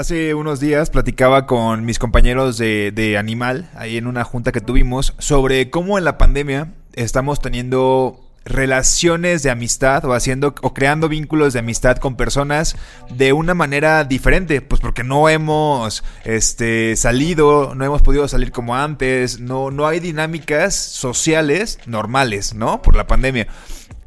Hace unos días platicaba con mis compañeros de, de Animal, ahí en una junta que tuvimos, sobre cómo en la pandemia estamos teniendo relaciones de amistad o haciendo o creando vínculos de amistad con personas de una manera diferente, pues porque no hemos este salido, no hemos podido salir como antes, no no hay dinámicas sociales normales, ¿no? Por la pandemia.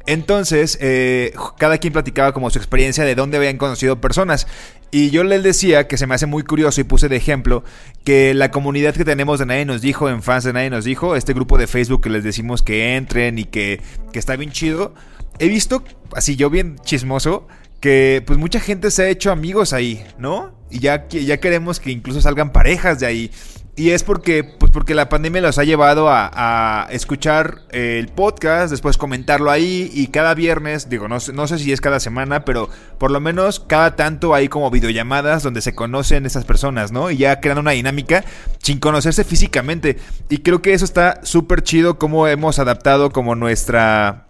Entonces, eh, cada quien platicaba como su experiencia de dónde habían conocido personas. Y yo les decía que se me hace muy curioso y puse de ejemplo que la comunidad que tenemos de Nadie nos dijo, en fans de Nadie nos dijo, este grupo de Facebook que les decimos que entren y que, que está bien chido. He visto, así yo bien chismoso, que pues mucha gente se ha hecho amigos ahí, ¿no? Y ya, ya queremos que incluso salgan parejas de ahí. Y es porque, pues porque la pandemia los ha llevado a, a escuchar el podcast, después comentarlo ahí y cada viernes, digo, no, no sé si es cada semana, pero por lo menos cada tanto hay como videollamadas donde se conocen esas personas, ¿no? Y ya creando una dinámica sin conocerse físicamente. Y creo que eso está súper chido cómo hemos adaptado como nuestra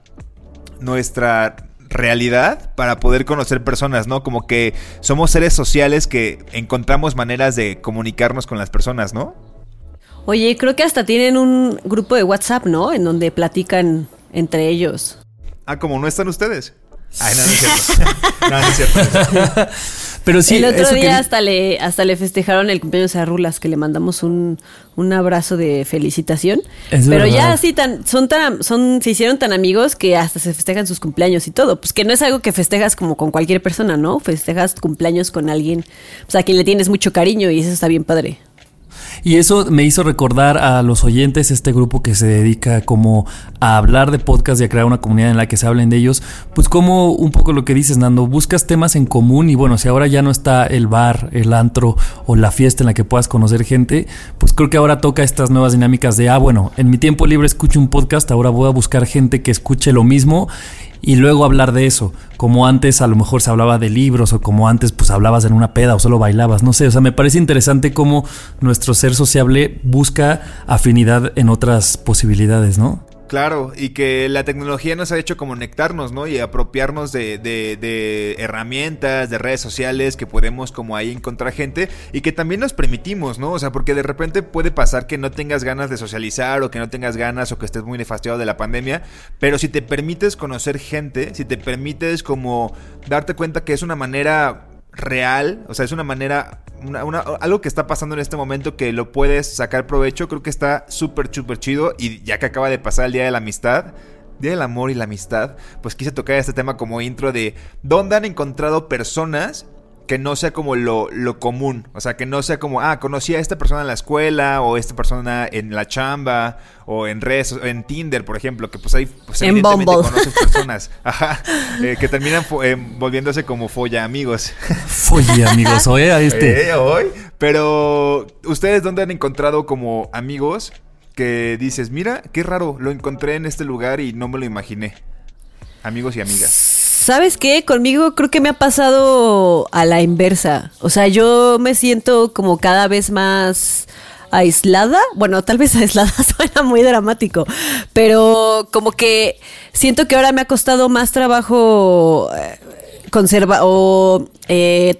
nuestra realidad para poder conocer personas, ¿no? Como que somos seres sociales que encontramos maneras de comunicarnos con las personas, ¿no? Oye, creo que hasta tienen un grupo de WhatsApp, ¿no? En donde platican entre ellos. Ah, como no están ustedes. Ay, no, no es cierto. no, no es cierto. Pero sí, el otro eso día hasta le hasta le festejaron el cumpleaños a Rulas, que le mandamos un, un abrazo de felicitación. Es Pero verdad. ya así tan, son tan, son, se hicieron tan amigos que hasta se festejan sus cumpleaños y todo. Pues que no es algo que festejas como con cualquier persona, ¿no? Festejas cumpleaños con alguien, sea, a quien le tienes mucho cariño y eso está bien padre. Y eso me hizo recordar a los oyentes, este grupo que se dedica como a hablar de podcast y a crear una comunidad en la que se hablen de ellos, pues como un poco lo que dices, Nando, buscas temas en común y bueno, si ahora ya no está el bar, el antro o la fiesta en la que puedas conocer gente, pues creo que ahora toca estas nuevas dinámicas de, ah, bueno, en mi tiempo libre escucho un podcast, ahora voy a buscar gente que escuche lo mismo y luego hablar de eso, como antes a lo mejor se hablaba de libros o como antes pues hablabas en una peda o solo bailabas, no sé, o sea, me parece interesante cómo nuestro ser sociable busca afinidad en otras posibilidades, ¿no? Claro, y que la tecnología nos ha hecho conectarnos, ¿no? Y apropiarnos de, de- de herramientas, de redes sociales que podemos como ahí encontrar gente y que también nos permitimos, ¿no? O sea, porque de repente puede pasar que no tengas ganas de socializar o que no tengas ganas o que estés muy nefastiado de la pandemia, pero si te permites conocer gente, si te permites como darte cuenta que es una manera real, o sea, es una manera, una- una- algo que está pasando en este momento que lo puedes sacar provecho, creo que está súper, súper chido. Y ya que acaba de pasar el Día de la Amistad, Día del Amor y la Amistad, pues quise tocar este tema como intro de dónde han encontrado personas que no sea como lo, lo común, o sea, que no sea como, ah, conocí a esta persona en la escuela o esta persona en la chamba o en redes, o en Tinder, por ejemplo, que pues ahí pues, En evidentemente Bumble. conoces personas, ajá, eh, que terminan eh, volviéndose como folla amigos. Oye, amigos, oye, a este. Eh, hoy. Pero, ¿ustedes dónde han encontrado como amigos que dices, mira, qué raro, lo encontré en este lugar y no me lo imaginé? Amigos y amigas. ¿Sabes qué? Conmigo creo que me ha pasado a la inversa. O sea, yo me siento como cada vez más aislada. Bueno, tal vez aislada suena muy dramático, pero como que siento que ahora me ha costado más trabajo eh, conserva o eh,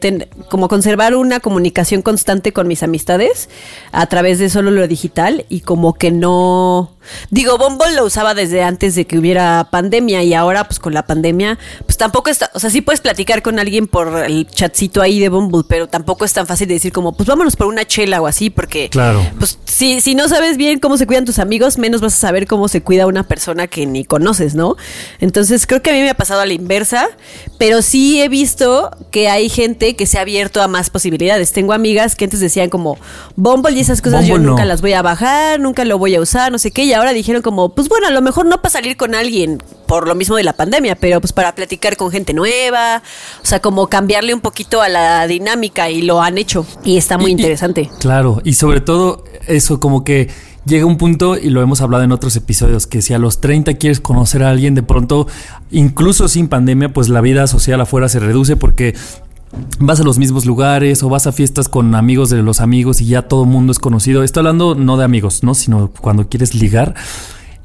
como conservar una comunicación constante con mis amistades a través de solo lo digital y como que no Digo, Bumble lo usaba desde antes de que hubiera pandemia y ahora pues con la pandemia pues tampoco está, o sea, sí puedes platicar con alguien por el chatcito ahí de Bumble, pero tampoco es tan fácil de decir como pues vámonos por una chela o así porque Claro. pues si, si no sabes bien cómo se cuidan tus amigos, menos vas a saber cómo se cuida una persona que ni conoces, ¿no? Entonces creo que a mí me ha pasado a la inversa, pero sí he visto que hay gente que se ha abierto a más posibilidades. Tengo amigas que antes decían como Bumble y esas cosas yo nunca no. las voy a bajar, nunca lo voy a usar, no sé qué, y ahora dijeron como, pues bueno, a lo mejor no para salir con alguien por lo mismo de la pandemia, pero pues para platicar con gente nueva, o sea, como cambiarle un poquito a la dinámica y lo han hecho y está muy Y- y- interesante. Claro, y sobre todo eso como que llega un punto, y lo hemos hablado en otros episodios, que si a los 30 quieres conocer a alguien, de pronto, incluso sin pandemia, pues la vida social afuera se reduce porque vas a los mismos lugares o vas a fiestas con amigos de los amigos y ya todo mundo es conocido. Estoy hablando no de amigos, ¿no? Sino cuando quieres ligar.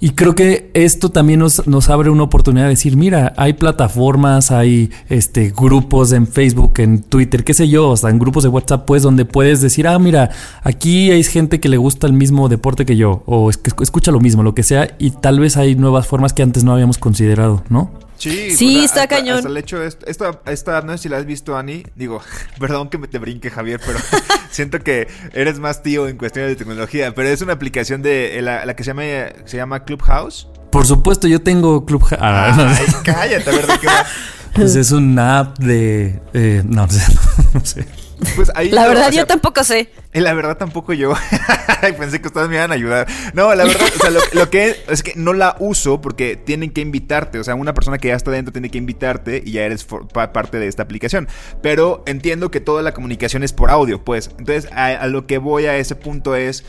Y creo que esto también nos, abre una oportunidad de decir, mira, hay plataformas, hay este grupos en Facebook, en Twitter, qué sé yo, hasta en grupos de WhatsApp, pues, donde puedes decir, ah, mira, aquí hay gente que le gusta el mismo deporte que yo, o escucha lo mismo, lo que sea, y tal vez hay nuevas formas que antes no habíamos considerado, ¿no? Sí, Sí, o sea, está hasta- cañón. Hasta el hecho, es- esta, esta, no sé si la has visto, Ani. Digo, perdón que me te brinque, Javier, pero siento que eres más tío en cuestiones de tecnología. Pero es una aplicación de eh, la, la que se llama, se llama Clubhouse. Por supuesto, yo tengo Club... Ah, no sé. Ay, cállate, a ver de qué va. Pues es una app de... eh, no, no sé, no sé. Pues ahí La verdad o sea, yo tampoco sé. Eh, La verdad tampoco yo. Pensé que ustedes me iban a ayudar. No, la verdad, o sea, lo, lo que es que no la uso porque tienen que invitarte. O sea, una persona que ya está dentro tiene que invitarte y ya eres for- pa- parte de esta aplicación. Pero entiendo que toda la comunicación es por audio, pues. Entonces, a, a lo que voy a ese punto es.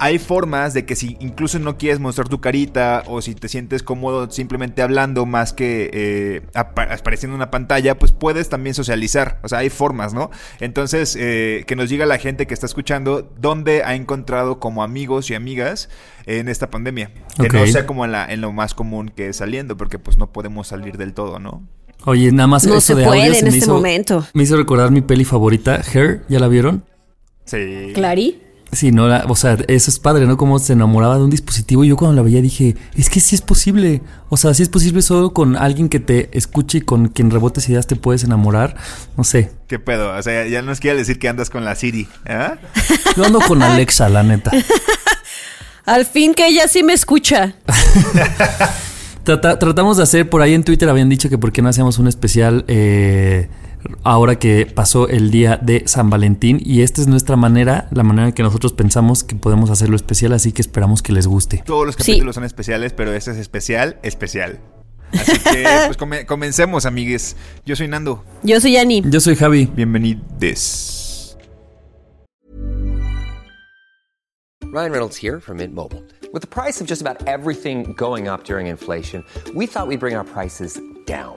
Hay formas de que si incluso no quieres mostrar tu carita o si te sientes cómodo simplemente hablando más que eh, apa- apareciendo en una pantalla, pues puedes también socializar. O sea, hay formas, ¿no? Entonces, eh, que nos diga la gente que está escuchando dónde ha encontrado como amigos y amigas en esta pandemia. Que no sea como en, la, en lo más común que es saliendo, porque pues no podemos salir del todo, ¿no? Oye, nada más No eso se de puede audio en me este hizo- momento. Me hizo recordar mi peli favorita, Her, ¿ya la vieron? Sí. Clary. Sí, no, la- o sea, eso es padre, ¿no? Como se enamoraba de un dispositivo. Y yo cuando la veía dije, es que sí es posible. O sea, sí es posible solo con alguien que te escuche y con quien rebotes ideas te puedes enamorar. No sé. ¿Qué pedo? O sea, ya nos quiere decir que andas con la Siri. ¿ah? Yo ando con Alexa, la neta. Al fin que ella sí me escucha. Trata- tratamos de hacer, por ahí en Twitter habían dicho que por qué no hacíamos un especial eh, ahora que pasó el día de San Valentín. Y esta es nuestra manera, la manera en que nosotros pensamos que podemos hacerlo especial, así que esperamos que les guste. Todos los Sí. capítulos son especiales, pero este es especial, especial. Así que, pues come- comencemos, amigues. Yo soy Nando. Yo soy Ani. Yo soy Javi. Bienvenidos. Ryan Reynolds here from Mint Mobile. With the price of just about everything going up during inflation, we thought we'd bring our prices down.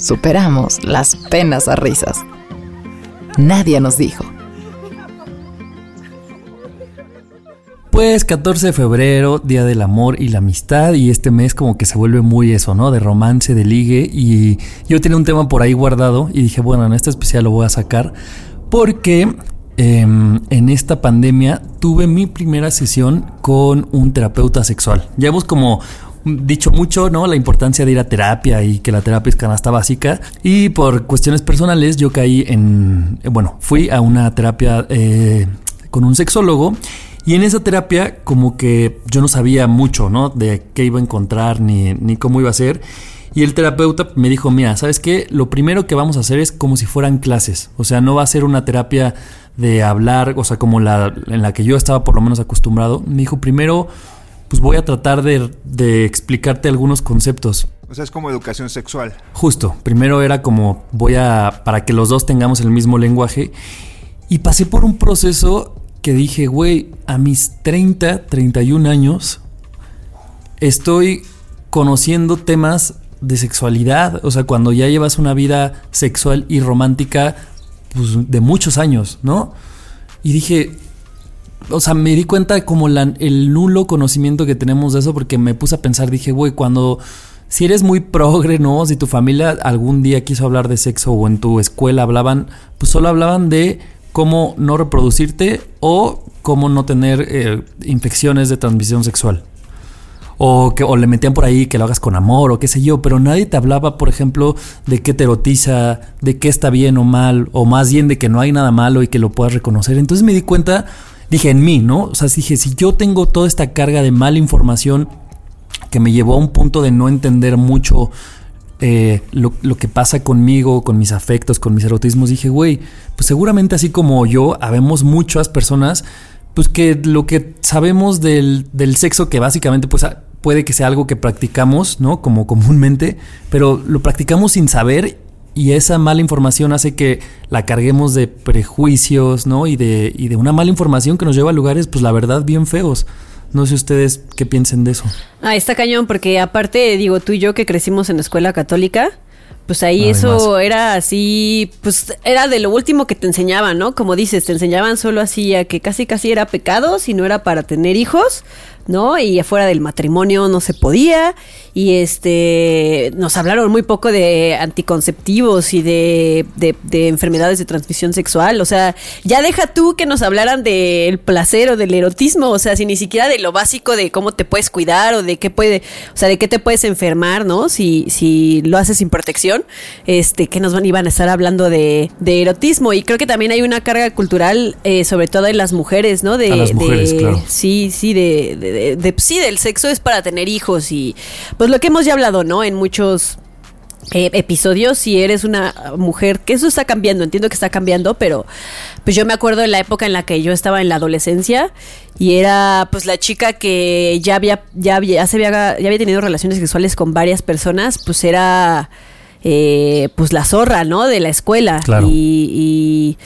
Superamos las penas a risas. Nadie nos dijo. Pues 14 de febrero, Día del Amor y la Amistad, y este mes como que se vuelve muy eso, ¿no? De romance, de ligue, y yo tenía un tema por ahí guardado y dije, bueno, en este especial lo voy a sacar porque em, en esta pandemia tuve mi primera sesión con un terapeuta sexual. Ya hemos como dicho mucho, ¿no? La importancia de ir a terapia y que la terapia es canasta básica. Y por cuestiones personales yo caí en, eh, bueno, fui a una terapia eh, con un sexólogo. Y en esa terapia como que yo no sabía mucho, ¿no? De qué iba a encontrar ni, ni cómo iba a ser. Y el terapeuta me dijo, mira, ¿sabes qué? Lo primero que vamos a hacer es como si fueran clases. O sea, no va a ser una terapia de hablar, o sea, como la en la que yo estaba por lo menos acostumbrado. Me dijo, primero, pues voy a tratar de, de explicarte algunos conceptos. O sea, es como educación sexual. Justo, primero era como voy a, para que los dos tengamos el mismo lenguaje. Y pasé por un proceso que dije, güey, a mis 30, 31 años, estoy conociendo temas de sexualidad, o sea, cuando ya llevas una vida sexual y romántica pues, de muchos años, ¿no? Y dije, o sea, me di cuenta como el nulo conocimiento que tenemos de eso porque me puse a pensar, dije, güey, cuando si eres muy progre, ¿no? Si tu familia algún día quiso hablar de sexo o en tu escuela hablaban, pues solo hablaban de cómo no reproducirte o cómo no tener eh, infecciones de transmisión sexual. O, que, o le metían por ahí que lo hagas con amor o qué sé yo, pero nadie te hablaba, por ejemplo, de qué te erotiza, de qué está bien o mal, o más bien de que no hay nada malo y que lo puedas reconocer. Entonces me di cuenta, dije en mí, ¿no? O sea, dije, si yo tengo toda esta carga de mala información que me llevó a un punto de no entender mucho eh, lo, lo que pasa conmigo, con mis afectos, con mis erotismos, dije, güey, pues seguramente así como yo, habemos muchas personas, pues que lo que sabemos del, del sexo, que básicamente pues a- puede que sea algo que practicamos, ¿no? Como comúnmente, pero lo practicamos sin saber y esa mala información hace que la carguemos de prejuicios, ¿no? Y de, y de una mala información que nos lleva a lugares, pues la verdad, bien feos. No sé ustedes qué piensen de eso. Ah, está cañón, porque aparte, digo, tú y yo que crecimos en la escuela católica, pues ahí Además. eso era así, pues era de lo último que te enseñaban, ¿no? Como dices, te enseñaban solo así a que casi casi era pecado si no era para tener hijos, ¿no? Y afuera del matrimonio no se podía. Y este nos hablaron muy poco de anticonceptivos y de, de- de enfermedades de transmisión sexual. O sea, ya deja tú que nos hablaran del placer o del erotismo. O sea, si ni siquiera de lo básico de cómo te puedes cuidar o de qué puede, o sea, de qué te puedes enfermar, ¿no? Si, si lo haces sin protección, este, que nos van, iban a estar hablando de, de erotismo. Y creo que también hay una carga cultural, eh, sobre todo en las mujeres, ¿no? De, A las mujeres, de- claro. Sí, sí, de, de- de- de- sí, del sexo es para tener hijos y pues lo que hemos ya hablado, ¿no? En muchos eh, episodios, si eres una mujer, que eso está cambiando, entiendo que está cambiando, pero pues yo me acuerdo de la época en la que yo estaba en la adolescencia y era pues la chica que ya había, ya había, ya había, ya había tenido relaciones sexuales con varias personas, pues era eh, pues la zorra, ¿no? De la escuela. Claro. Y, y,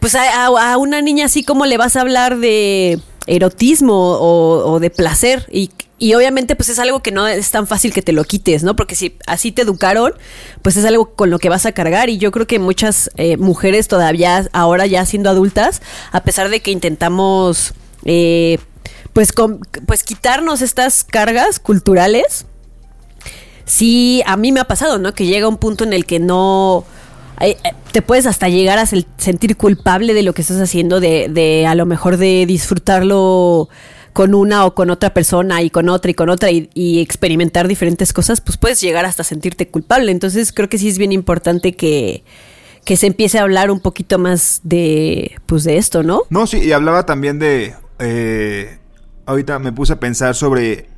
pues a, a- a una niña así como le vas a hablar de erotismo o, de placer y, y obviamente pues es algo que no es tan fácil que te lo quites, ¿no? Porque si así te educaron, pues es algo con lo que vas a cargar y yo creo que muchas eh, mujeres todavía ahora ya siendo adultas, a pesar de que intentamos eh, pues, com- pues quitarnos estas cargas culturales, sí, a mí me ha pasado, ¿no? Que llega un punto en el que no... eh, te puedes hasta llegar a sentir culpable de lo que estás haciendo, de, de a lo mejor de disfrutarlo con una o con otra persona y con otra y con otra y, y experimentar diferentes cosas, pues puedes llegar hasta sentirte culpable. Entonces creo que sí es bien importante que, que se empiece a hablar un poquito más de, pues de esto, ¿no? No, sí, y hablaba también de. eh, ahorita me puse a pensar sobre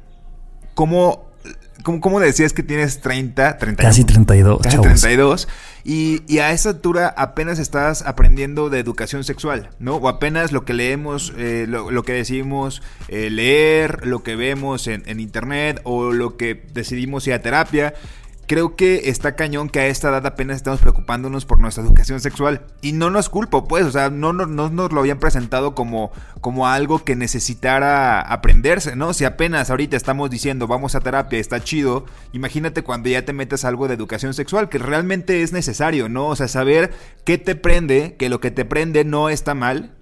cómo. ¿Cómo, cómo decías que tienes 30, 31? Casi 32, Casi chavos. 32. Y, y a esa altura apenas estás aprendiendo de educación sexual, ¿no? O apenas lo que leemos, eh, lo, lo que decidimos eh, leer, lo que vemos en, en internet o lo que decidimos ir a terapia. Creo que está cañón que a esta edad apenas estamos preocupándonos por nuestra educación sexual. Y no nos culpo, pues, o sea, no, no, no nos lo habían presentado como, como algo que necesitara aprenderse, ¿no? Si apenas ahorita estamos diciendo vamos a terapia, está chido, imagínate cuando ya te metes algo de educación sexual, que realmente es necesario, ¿no? O sea, saber qué te prende, que lo que te prende no está mal.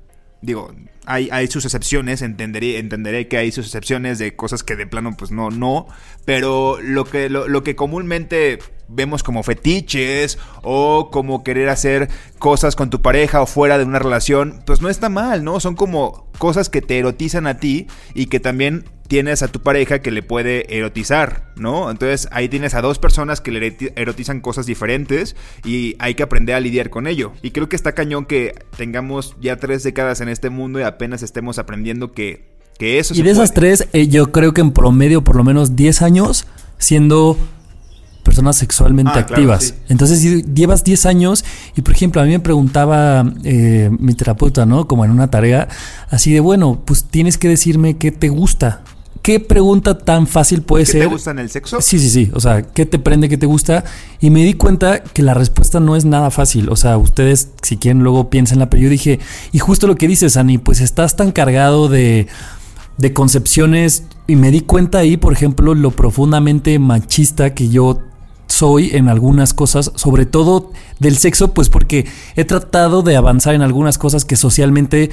Digo, hay, hay sus excepciones, entenderé, entenderé que hay sus excepciones de cosas que de plano pues no, no, pero lo que, lo, lo que comúnmente vemos como fetiches o como querer hacer cosas con tu pareja o fuera de una relación, pues no está mal, ¿no? Son como cosas que te erotizan a ti y que también tienes a tu pareja que le puede erotizar, ¿no? Entonces ahí tienes a dos personas que le eroti- erotizan cosas diferentes y hay que aprender a lidiar con ello. Y creo que está cañón que tengamos ya tres décadas en este mundo y apenas estemos aprendiendo que, que eso Y se de esas tres, eh, yo creo que en promedio por lo menos 10 años siendo personas sexualmente Ah, claro, activas. sí. Entonces lle- llevas 10 años y por ejemplo a mí me preguntaba eh, mi terapeuta, ¿no? Como en una tarea, así de, bueno, pues tienes que decirme qué te gusta. ¿Qué pregunta tan fácil puede ¿Qué ser? te gusta en el sexo? Sí, sí, sí. O sea, ¿qué te prende, qué te gusta? Y me di cuenta que la respuesta no es nada fácil. O sea, ustedes, si quieren, luego piénsenla. Pero yo dije, y justo lo que dices, Ani, pues estás tan cargado de, de concepciones y me di cuenta ahí, por ejemplo, lo profundamente machista que yo soy en algunas cosas, sobre todo del sexo, pues porque he tratado de avanzar en algunas cosas que socialmente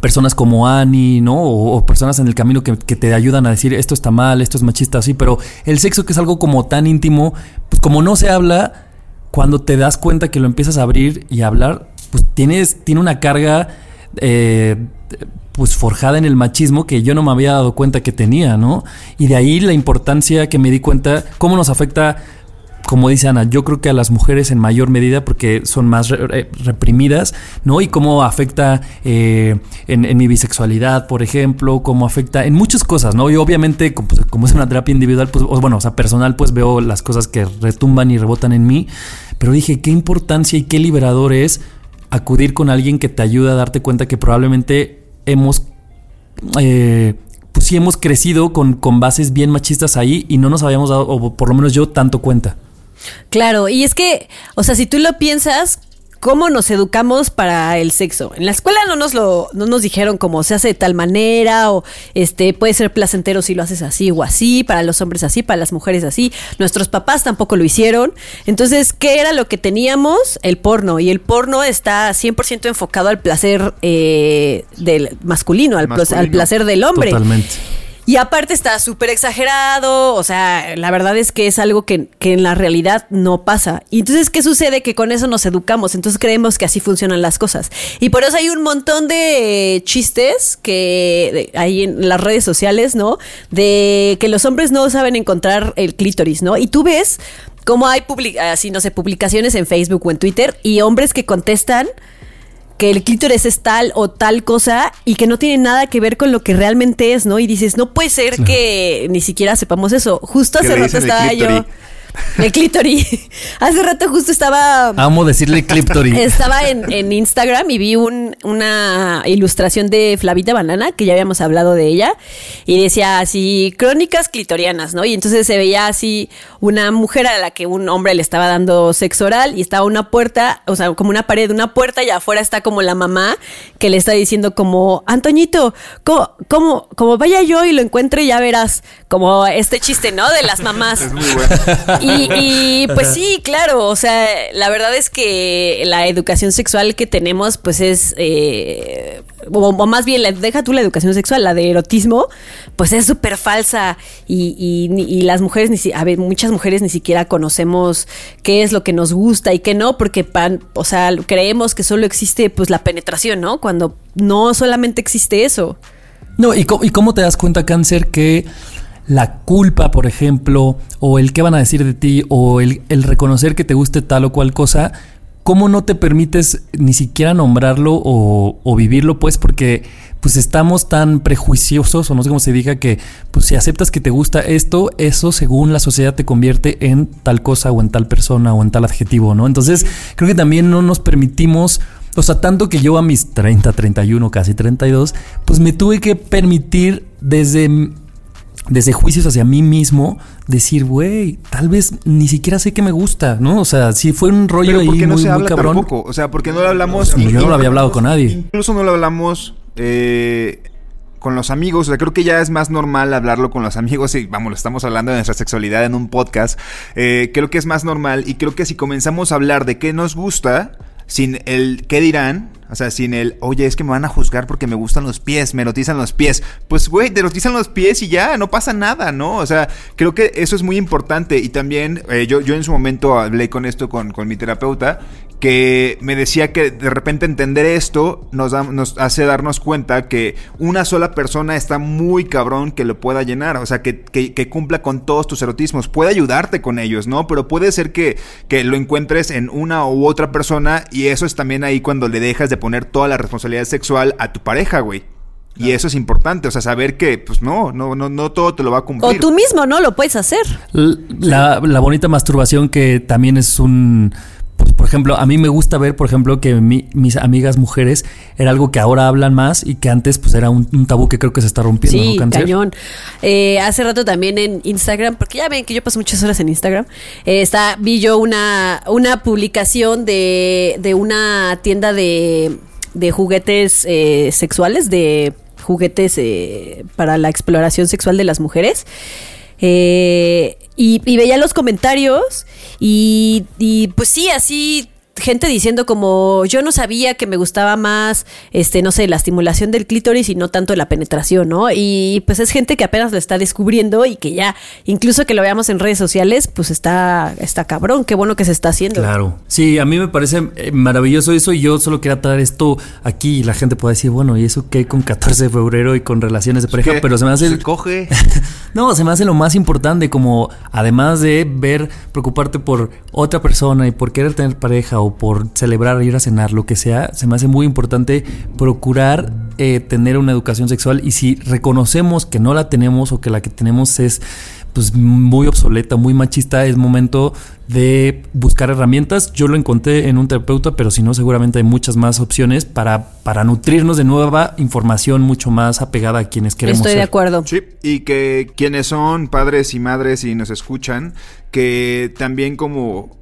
personas como Annie, ¿no? O, o personas en el camino que, te ayudan a decir esto está mal, esto es machista, así, pero el sexo que es algo como tan íntimo, pues como no se habla, cuando te das cuenta que lo empiezas a abrir y a hablar, pues tienes, tiene una carga eh, pues forjada en el machismo que yo no me había dado cuenta que tenía, ¿no? Y de ahí la importancia que me di cuenta, cómo nos afecta, como dice Ana, yo creo que a las mujeres en mayor medida porque son más re- re- reprimidas, ¿no? Y cómo afecta eh, en, en mi bisexualidad, por ejemplo, cómo afecta en muchas cosas, ¿no? Y obviamente, como, pues, como es una terapia individual, pues, o bueno, o sea, personal, pues veo las cosas que retumban y rebotan en mí, pero dije, qué importancia y qué liberador es acudir con alguien que te ayuda a darte cuenta que probablemente hemos eh, pues sí hemos crecido con, con bases bien machistas ahí y no nos habíamos dado, o por lo menos yo, tanto cuenta. Claro, y es que, o sea, si tú lo piensas, ¿cómo nos educamos para el sexo? En la escuela no nos lo, no nos dijeron cómo se hace de tal manera, o este puede ser placentero si lo haces así o así, para los hombres así, para las mujeres así. Nuestros papás tampoco lo hicieron. Entonces, ¿qué era lo que teníamos? El porno. Y el porno está 100% enfocado al placer eh, del masculino, al, pla- al Masculino. placer del hombre. Totalmente. Y aparte está súper exagerado, o sea, la verdad es que es algo que, que en la realidad no pasa. Y entonces, ¿qué sucede? Que con eso nos educamos, entonces creemos que así funcionan las cosas. Y por eso hay un montón de chistes que hay en las redes sociales, ¿no? De que los hombres no saben encontrar el clítoris, ¿no? Y tú ves cómo hay, así, no sé, publicaciones en Facebook o en Twitter y hombres que contestan que el clítoris es tal o tal cosa y que no tiene nada que ver con lo que realmente es, ¿no? Y dices, no puede ser que ni siquiera sepamos eso. Justo hace rato estaba yo. Clítori. El clítoris. hace rato justo estaba. Amo decirle cliptory. Estaba en, en Instagram y vi un- una ilustración de Flavita Banana, que ya habíamos hablado de ella, y decía así, crónicas clitorianas, ¿no? Y entonces se veía así una mujer a la que un hombre le estaba dando sexo oral y estaba una puerta, o sea, como una pared, una puerta y afuera está como la mamá que le está diciendo como, Antoñito, ¿cómo, cómo, como vaya yo y lo encuentre ya verás, como este chiste, ¿no? De las mamás. Es muy bueno. Y, y, pues sí, claro, o sea, la verdad es que la educación sexual que tenemos, pues es, eh, o, o más bien, la- deja tú la educación sexual, la de erotismo, pues es súper falsa y, y, y las mujeres, ni si- a ver, muchas mujeres ni siquiera conocemos qué es lo que nos gusta y qué no, porque, pan, o sea, creemos que solo existe pues la penetración, ¿no? Cuando no solamente existe eso. No, ¿y cómo, y cómo te das cuenta, Cáncer, que la culpa, por ejemplo, o el qué van a decir de ti, o el, el reconocer que te guste tal o cual cosa, cómo no te permites ni siquiera nombrarlo o, o vivirlo, pues, porque pues estamos tan prejuiciosos, o no sé cómo se diga, que pues si aceptas que te gusta esto, eso según la sociedad te convierte en tal cosa o en tal persona o en tal adjetivo, ¿no? Entonces, creo que también no nos permitimos o sea, tanto que yo a mis 30, 31, casi 32, pues me tuve que permitir desde, desde juicios hacia mí mismo decir, güey, tal vez ni siquiera sé que me gusta, ¿no? O sea, si fue un rollo Pero ahí ¿por qué no muy, se muy habla cabrón. tampoco? O sea, porque no lo hablamos. Yo no lo había hablado con nadie. Incluso no lo hablamos eh, con los amigos. O sea, creo que ya es más normal hablarlo con los amigos. Y vamos, estamos hablando de nuestra sexualidad en un podcast. Eh, creo que es más normal. Y creo que si comenzamos a hablar de qué nos gusta, sin el qué dirán. O sea, sin el, oye, es que me van a juzgar porque me gustan los pies, me erotizan los pies. Pues, güey, te erotizan los pies y ya, no pasa nada, ¿no? O sea, creo que eso es muy importante. Y también, eh, yo, yo en su momento hablé con esto con, con mi terapeuta, que me decía que de repente entender esto nos, da- nos hace darnos cuenta que una sola persona está muy cabrón que lo pueda llenar, o sea, que, que- que cumpla con todos tus erotismos, puede ayudarte con ellos, ¿no? Pero puede ser que, que lo encuentres en una u otra persona y eso es también ahí cuando le dejas de poner toda la responsabilidad sexual a tu pareja, güey. Y eso es importante, o sea, saber que, pues no, no, no, no todo te lo va a O cumplir. tú mismo, ¿no? Lo puedes hacer. La bonita masturbación que también es un... pues, por ejemplo, a mí me gusta ver, por ejemplo, que mi- mis amigas mujeres era algo que ahora hablan más y que antes pues era un, un tabú que creo que se está rompiendo. Sí, ¿no, cañón. Eh, hace rato también en Instagram, porque ya ven que yo paso muchas horas en Instagram, eh, está, vi yo una, una publicación de, de una tienda de, de juguetes eh, sexuales, de juguetes eh, para la exploración sexual de las mujeres. Eh, y, y veía los comentarios y, y pues sí, así gente diciendo como yo no sabía que me gustaba más, este, no sé, la estimulación del clítoris y no tanto la penetración, ¿no? Y pues es gente que apenas lo está descubriendo y que ya, incluso que lo veamos en redes sociales, pues está, está cabrón, qué bueno que se está haciendo. Claro. Sí, a mí me parece eh, maravilloso eso y yo solo quería traer esto aquí y la gente puede decir, bueno, ¿y eso qué con 14 de febrero y con relaciones de pareja? ¿Qué? Pero se me hace... Se el- coge. no, se me hace lo más importante, como además de ver, preocuparte por otra persona y por querer tener pareja o por celebrar, ir a cenar, lo que sea, se me hace muy importante procurar eh, tener una educación sexual y si reconocemos que no la tenemos o que la que tenemos es pues muy obsoleta, muy machista, es momento de buscar herramientas. Yo lo encontré en un terapeuta, pero si no, seguramente hay muchas más opciones para, para nutrirnos de nueva información mucho más apegada a quienes queremos Estoy de acuerdo. Sí, y que quienes son padres y madres y nos escuchan, que también como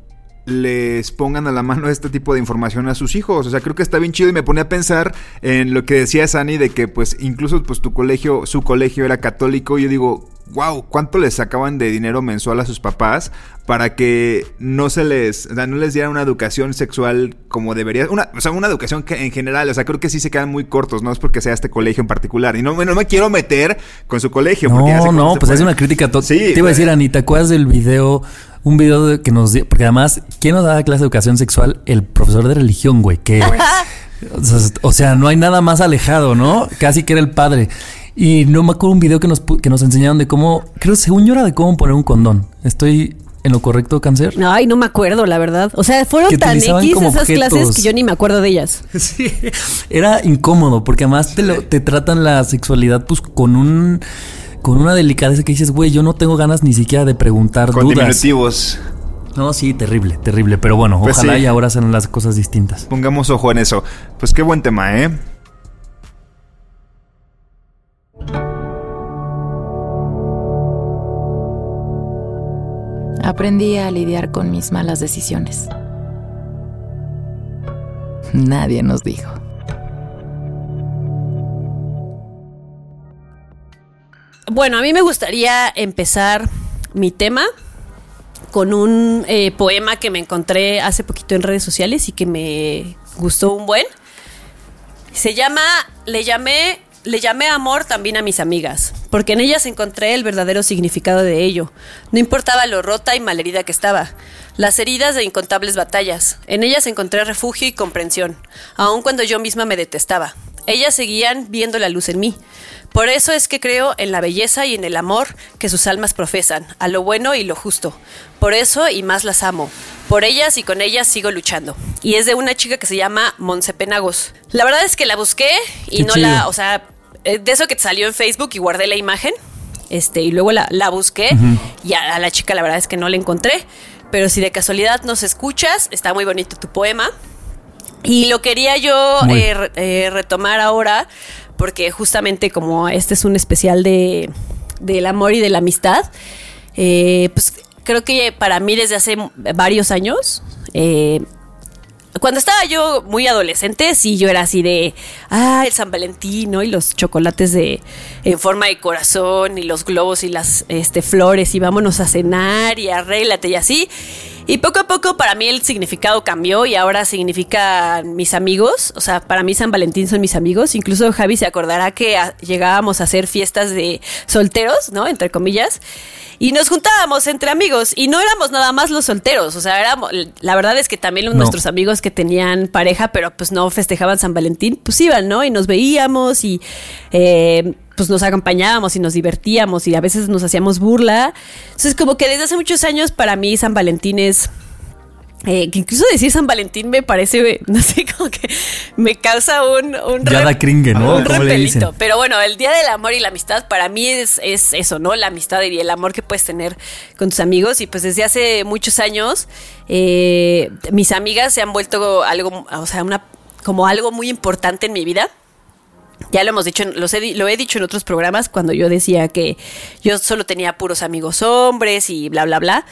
les pongan a la mano este tipo de información a sus hijos. O sea, creo que está bien chido y me ponía a pensar en lo que decía Sani de que pues incluso pues tu colegio, su colegio era católico. Y yo digo, wow, ¿cuánto les sacaban de dinero mensual a sus papás para que no se les, o sea, no les dieran una educación sexual como debería, una, o sea, una educación que en general, o sea, creo que sí se quedan muy cortos, no es porque sea este colegio en particular. Y no, no me quiero meter con su colegio. porque No, cómo no, pues es pone. una crítica. Sí, Te iba a decir, Anita, ¿te acuerdas del video? Un video de- que nos dio, porque además, ¿quién nos daba clase de educación sexual? El profesor de religión, güey, que, o sea, o sea, no hay nada más alejado, ¿no? Casi que era el padre. Y no me acuerdo un video que nos, que nos enseñaron de cómo, creo, según yo era de cómo poner un condón. Estoy en lo correcto, cáncer. Ay, no me acuerdo, la verdad. O sea, fueron tan X esas clases que yo ni me acuerdo de ellas. Sí, era incómodo porque además te, lo- te tratan la sexualidad pues con un con una delicadeza que dices, güey, yo no tengo ganas ni siquiera de preguntar Con dudas. diminutivos. No, sí, terrible, terrible, pero bueno, Pues ojalá sí. y ahora sean las cosas distintas. Pongamos ojo en eso. Pues qué buen tema, ¿eh? Aprendí a lidiar con mis malas decisiones. Nadie nos dijo. Bueno, a mí me gustaría empezar mi tema con un eh, poema que me encontré hace poquito en redes sociales y que me gustó un buen. Se llama, le llamé, le llamé amor también a mis amigas, porque en ellas encontré el verdadero significado de ello. No importaba lo rota y malherida que estaba, las heridas de incontables batallas. En ellas encontré refugio y comprensión, aun cuando yo misma me detestaba. Ellas seguían viendo la luz en mí. Por eso es que creo en la belleza y en el amor que sus almas profesan, a lo bueno y lo justo. Por eso y más las amo. Por ellas y con ellas sigo luchando. Y es de una chica que se llama Monse Penagos. La verdad es que la busqué y Qué no chido. la, o sea, eh, de eso que te salió en Facebook y guardé la imagen. Este, y luego la, la busqué y a, a la chica la verdad es que no la encontré. Pero si de casualidad nos escuchas, está muy bonito tu poema. Y lo quería yo eh, eh, retomar ahora, porque justamente como este es un especial de del amor y de la amistad, eh, pues creo que para mí desde hace varios años, eh, cuando estaba yo muy adolescente, sí, yo era así de, ah, el San Valentín, ¿no? Y los chocolates de en forma de corazón y los globos y las este, flores y vámonos a cenar y arréglate y así. Y poco a poco para mí el significado cambió y ahora significa mis amigos. O sea, para mí San Valentín son mis amigos. Incluso Javi se acordará que a- llegábamos a hacer fiestas de solteros, ¿no? Entre comillas. Y nos juntábamos entre amigos y no éramos nada más los solteros. O sea, éramos, la verdad es que también No. nuestros amigos que tenían pareja, pero pues no festejaban San Valentín, pues iban, ¿no? Y nos veíamos y eh, pues nos acompañábamos y nos divertíamos y a veces nos hacíamos burla. Entonces, como que desde hace muchos años para mí San Valentín es... eh, que incluso decir San Valentín me parece, no sé, como que me causa un... un Ya da cringe, ¿no? Un repelito. Pero bueno, el Día del Amor y la Amistad para mí es, es eso, ¿no? La amistad y el amor que puedes tener con tus amigos. Y pues desde hace muchos años, eh, mis amigas se han vuelto algo, o sea, una, como algo muy importante en mi vida. Ya lo hemos dicho, los he, lo he dicho en otros programas cuando yo decía que yo solo tenía puros amigos hombres y bla, bla, bla.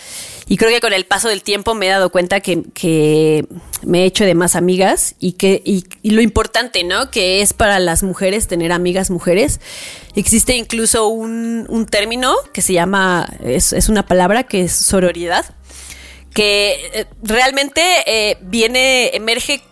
Y creo que con el paso del tiempo me he dado cuenta que, que me he hecho de más amigas y que y, y lo importante, ¿no? Que es para las mujeres tener amigas mujeres. Existe incluso un, un término que se llama, es, es una palabra que es sororidad, que eh, realmente eh, viene, emerge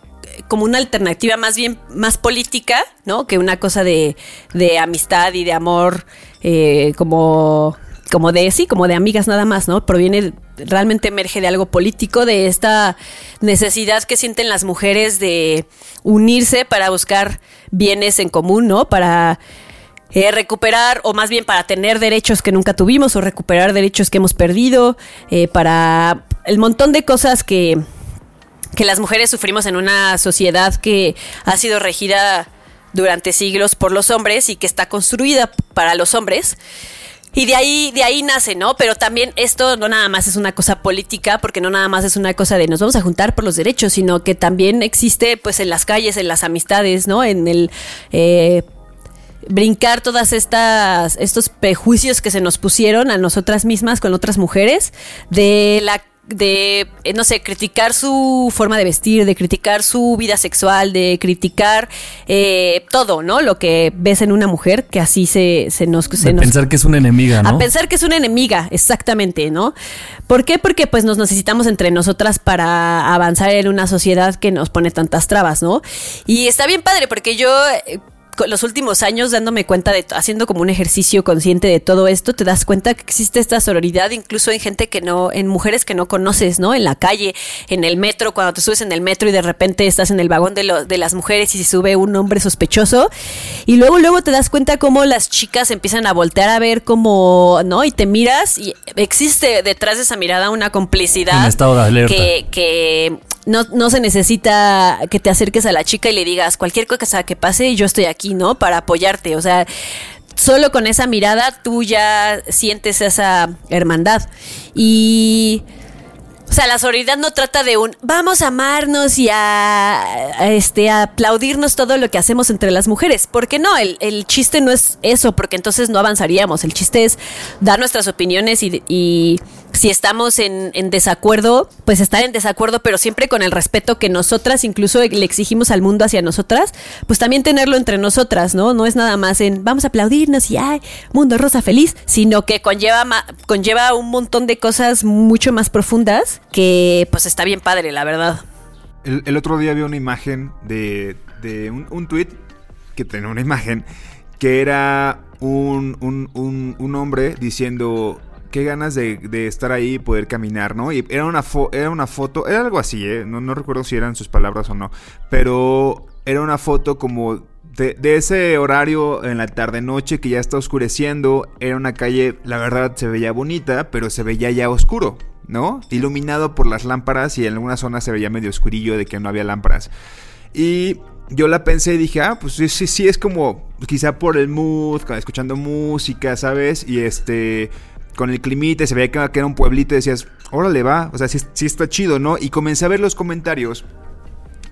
como una alternativa más bien más política, ¿no? Que una cosa de, de amistad y de amor, eh, como, como de sí, como de amigas nada más, ¿no? Proviene, realmente emerge de algo político, de esta necesidad que sienten las mujeres de unirse para buscar bienes en común, ¿no? Para eh, recuperar, o más bien para tener derechos que nunca tuvimos, o recuperar derechos que hemos perdido, eh, para el montón de cosas que que las mujeres sufrimos en una sociedad que ha sido regida durante siglos por los hombres y que está construida para los hombres. Y de ahí, de ahí nace, ¿no? Pero también esto no nada más es una cosa política, porque no nada más es una cosa de nos vamos a juntar por los derechos, sino que también existe, pues, en las calles, en las amistades, ¿no? En el eh, brincar todas estas estos prejuicios que se nos pusieron a nosotras mismas con otras mujeres de la de, eh, no sé, criticar su forma de vestir, de criticar su vida sexual, de criticar eh, todo, ¿no? Lo que ves en una mujer, que así se, se nos... Se De nos- pensar que es una enemiga, ¿no? a pensar que es una enemiga, exactamente, ¿no? ¿Por qué? Porque pues nos necesitamos entre nosotras para avanzar en una sociedad que nos pone tantas trabas, ¿no? Y está bien padre porque yo eh, los últimos años dándome cuenta de haciendo como un ejercicio consciente de todo esto, te das cuenta que existe esta sororidad incluso en gente que no en mujeres que no conoces, ¿no? En la calle, en el metro, cuando te subes en el metro y de repente estás en el vagón de, lo- de las mujeres y se sube un hombre sospechoso y luego luego te das cuenta cómo las chicas empiezan a voltear a ver como, ¿no? Y te miras y existe detrás de esa mirada una complicidad que, que no, no se necesita que te acerques a la chica y le digas cualquier cosa que pase, yo estoy aquí, ¿no? Para apoyarte. O sea, solo con esa mirada tú ya sientes esa hermandad. Y. O sea, la sororidad no trata de un vamos a amarnos y a, este aplaudirnos todo lo que hacemos entre las mujeres. Porque no, el, el chiste no es eso, porque entonces no avanzaríamos. El chiste es dar nuestras opiniones y si estamos en, en desacuerdo, pues estar en desacuerdo, pero siempre con el respeto que nosotras incluso le exigimos al mundo hacia nosotras, pues también tenerlo entre nosotras, ¿no? No es nada más en vamos a aplaudirnos y ay, mundo rosa feliz, sino que conlleva, conlleva un montón de cosas mucho más profundas que pues está bien padre, la verdad. El, otro día vi una imagen de, de un, un tweet que tenía una imagen que era un, un, un hombre diciendo qué ganas de, estar ahí y poder caminar, ¿no? Y era una, era una foto, era algo así, ¿eh? No, recuerdo si eran sus palabras o no, pero era una foto como de, de ese horario en la tarde-noche que ya está oscureciendo, era una calle, la verdad se veía bonita, pero se veía ya oscuro, ¿no? Iluminado por las lámparas y en algunas zonas se veía medio oscurillo de que no había lámparas. Y yo la pensé y dije, ah, pues sí, sí, sí, es como quizá por el mood, escuchando música, ¿sabes? Y este, con el climite, se veía que que era un pueblito y decías, órale, va, o sea, sí, sí está chido, ¿no? Y comencé a ver los comentarios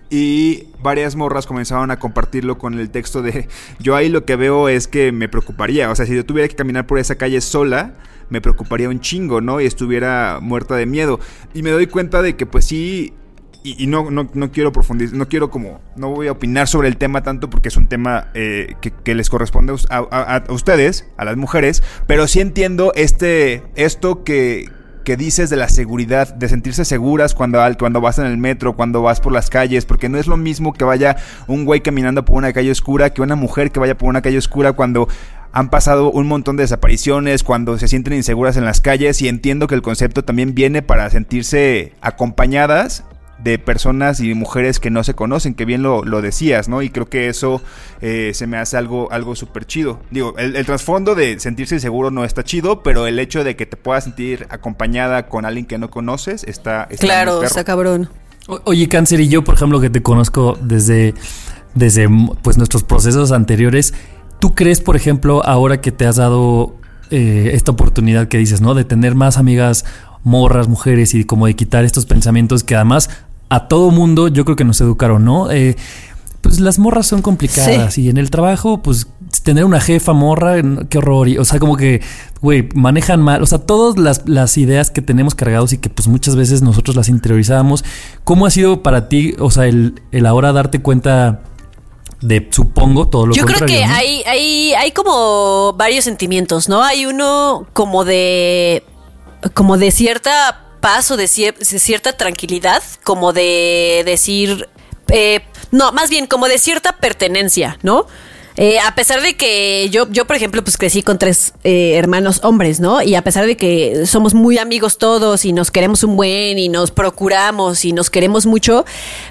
y varias morras comenzaron a compartirlo con el texto de yo ahí lo que veo es que me preocuparía, o sea, si yo tuviera que caminar por esa calle sola, me preocuparía un chingo, ¿no? Y estuviera muerta de miedo. Y me doy cuenta de que pues sí, y, y no, no, no quiero profundizar, no quiero como, no voy a opinar sobre el tema tanto porque es un tema eh, que, que les corresponde a, a- a- ustedes, a las mujeres, pero sí entiendo este, esto que, que dices de la seguridad, de sentirse seguras cuando, cuando vas en el metro, cuando vas por las calles, porque no es lo mismo que vaya un güey caminando por una calle oscura que una mujer que vaya por una calle oscura cuando han pasado un montón de desapariciones, cuando se sienten inseguras en las calles y entiendo que el concepto también viene para sentirse acompañadas de personas y mujeres que no se conocen, que bien lo, lo decías, ¿no? Y creo que eso eh, se me hace algo, algo súper chido. Digo, el, el trasfondo de sentirse seguro no está chido, pero el hecho de que te puedas sentir acompañada con alguien que no conoces está, Claro, perro. está cabrón. O- Oye, Cáncer, y yo, por ejemplo, que te conozco desde, desde pues, nuestros procesos anteriores, ¿tú crees, por ejemplo, ahora que te has dado eh, esta oportunidad que dices, ¿no? De tener más amigas morras, mujeres y como de quitar estos pensamientos que además a todo mundo yo creo que nos educaron, ¿no? Eh, pues las morras son complicadas y en el trabajo, pues tener una jefa morra, qué horror. Y, o sea, como que, güey, manejan mal. O sea, todas las, las ideas que tenemos cargados y que pues muchas veces nosotros las interiorizábamos. ¿Cómo ha sido para ti, o sea, el, el ahora darte cuenta de supongo todo lo Yo creo que ¿no? hay, hay, hay como varios sentimientos, ¿no? Hay uno como de. como de cierta paz o de, cier- de cierta tranquilidad, como de decir. eh, no, más bien como de cierta pertenencia, ¿no? Eh, a pesar de que yo, yo, por ejemplo, pues crecí con tres eh, hermanos hombres, ¿no? Y a pesar de que somos muy amigos todos y nos queremos un buen y nos procuramos y nos queremos mucho,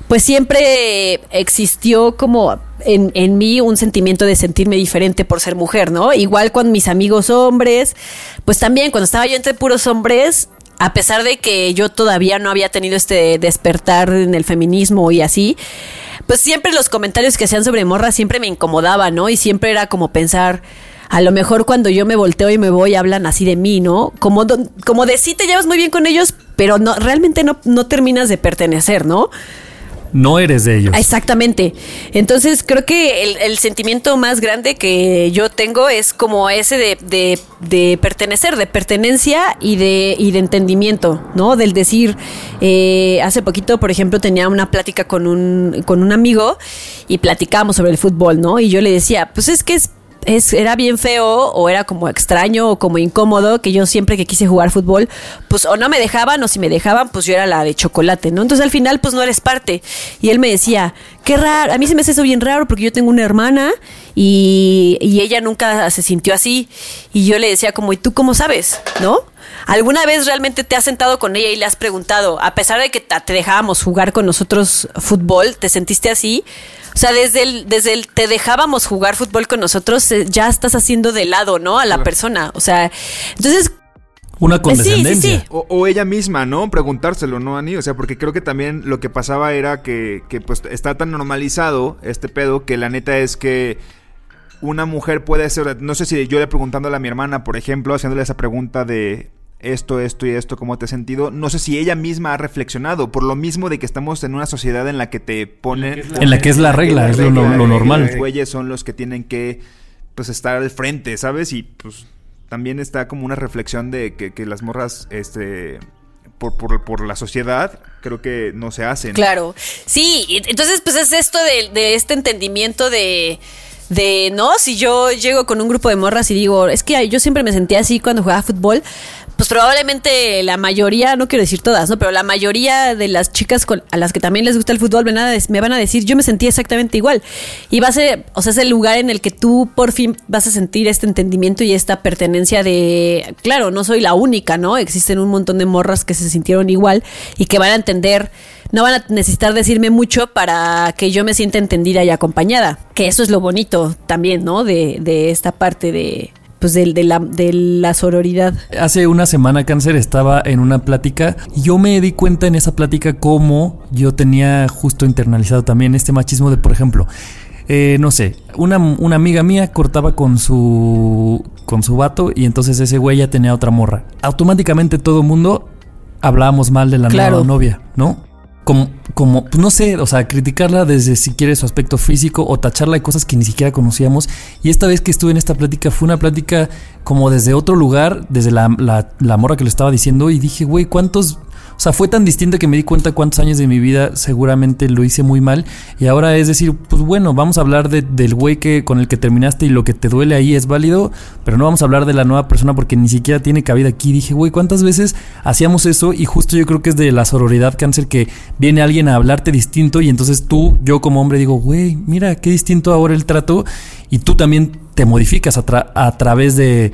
pues siempre existió como en, en mí un sentimiento de sentirme diferente por ser mujer, ¿no? Igual con mis amigos hombres, pues también cuando estaba yo entre puros hombres, a pesar de que yo todavía no había tenido este despertar en el feminismo y así, pues siempre los comentarios que hacían sobre morra siempre me incomodaban, ¿no? Y siempre era como pensar, a lo mejor cuando yo me volteo y me voy hablan así de mí, ¿no? Como, como de sí te llevas muy bien con ellos, pero no, realmente no, no terminas de pertenecer, ¿no? No eres de ellos. Exactamente. Entonces creo que el, sentimiento más grande que yo tengo es como ese de, de- de pertenecer, de pertenencia y de, y de entendimiento, ¿no? Del decir, eh, hace poquito, por ejemplo, tenía una plática con un, con un amigo y platicábamos sobre el fútbol, ¿no? Y yo le decía, pues es que es es, era bien feo o era como extraño o como incómodo que yo siempre que quise jugar fútbol, pues o no me dejaban o si me dejaban, pues yo era la de chocolate, ¿no? Entonces al final pues no eres parte. Y él me decía, qué raro, a mí se me hace eso bien raro porque yo tengo una hermana y, y ella nunca se sintió así. Y yo le decía como, ¿y tú cómo sabes? ¿No? ¿Alguna vez realmente te has sentado con ella y le has preguntado, a pesar de que te dejábamos jugar con nosotros fútbol, ¿te sentiste así? O sea, desde el, desde el te dejábamos jugar fútbol con nosotros, eh, ya estás haciendo de lado, ¿no? A la persona. O sea, entonces, Una sí, sí, condescendencia. sí. O, o ella misma, ¿no? Preguntárselo, ¿no, Ani? O sea, porque creo que también lo que pasaba era que, que, pues está tan normalizado este pedo que la neta es que una mujer puede ser, no sé si yo le preguntándole a mi hermana, por ejemplo, haciéndole esa pregunta de esto, esto y esto, ¿cómo te has sentido? No sé si ella misma ha reflexionado, por lo mismo de que estamos en una sociedad en la que te ponen... En la que es la regla, es lo, lo- normal. Los güeyes son los que tienen que, pues, estar al frente, ¿sabes? Y, pues, también está como una reflexión de que, que las morras, este... Por, por, por la sociedad, creo que no se hacen. Claro. Sí, y entonces pues es esto de, de este entendimiento de, de, no, si yo llego con un grupo de morras y digo, es que yo siempre me sentía así cuando jugaba fútbol, pues probablemente la mayoría, no quiero decir todas, ¿no? Pero la mayoría de las chicas con- a las que también les gusta el fútbol me van, a, des- me van a decir, yo me sentí exactamente igual. Y va a ser, o sea, es el lugar en el que tú por fin vas a sentir este entendimiento y esta pertenencia de, claro, no soy la única, ¿no? Existen un montón de morras que se sintieron igual y que van a entender no van a necesitar decirme mucho para que yo me sienta entendida y acompañada. Que eso es lo bonito también, ¿no? De, de esta parte de, pues, de, de la, de la sororidad. Hace una semana Cáncer estaba en una plática y yo me di cuenta en esa plática cómo yo tenía justo internalizado también este machismo de, por ejemplo, eh, no sé, una, una amiga mía cortaba con su con su vato y entonces ese güey ya tenía otra morra. Automáticamente todo el mundo hablábamos mal de la Claro. nueva novia, ¿no? Como, como, pues no sé, o sea, criticarla desde si quieres su aspecto físico o tacharla de cosas que ni siquiera conocíamos. Y esta vez que estuve en esta plática fue una plática como desde otro lugar, desde la, la, la morra que lo estaba diciendo y dije, güey, ¿cuántos... O sea, fue tan distinto que me di cuenta cuántos años de mi vida seguramente lo hice muy mal. Y ahora es decir, pues bueno, vamos a hablar de- del güey que, con el que terminaste y lo que te duele ahí es válido, pero no vamos a hablar de la nueva persona porque ni siquiera tiene cabida aquí. Dije, güey, ¿cuántas veces hacíamos eso? Y justo yo creo que es de la sororidad cáncer que viene alguien a hablarte distinto y entonces tú, yo como hombre, digo, güey, mira qué distinto ahora el trato y tú también te modificas a través de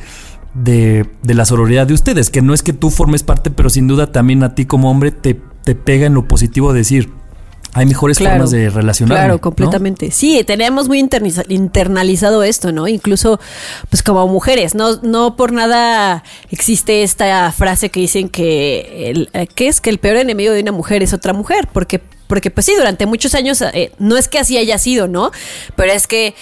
de, de la sororidad de ustedes, que no es que tú formes parte, pero sin duda también a ti como hombre te, te pega en lo positivo decir, hay mejores Claro. formas de relacionarme. Claro, ¿no? completamente. Sí, tenemos muy internalizado esto, ¿no? Incluso, pues como mujeres, no, no por nada existe esta frase que dicen que, el, eh, ¿qué es? Que el peor enemigo de una mujer es otra mujer, porque, porque pues sí, durante muchos años, eh, no es que así haya sido, ¿no? Pero es que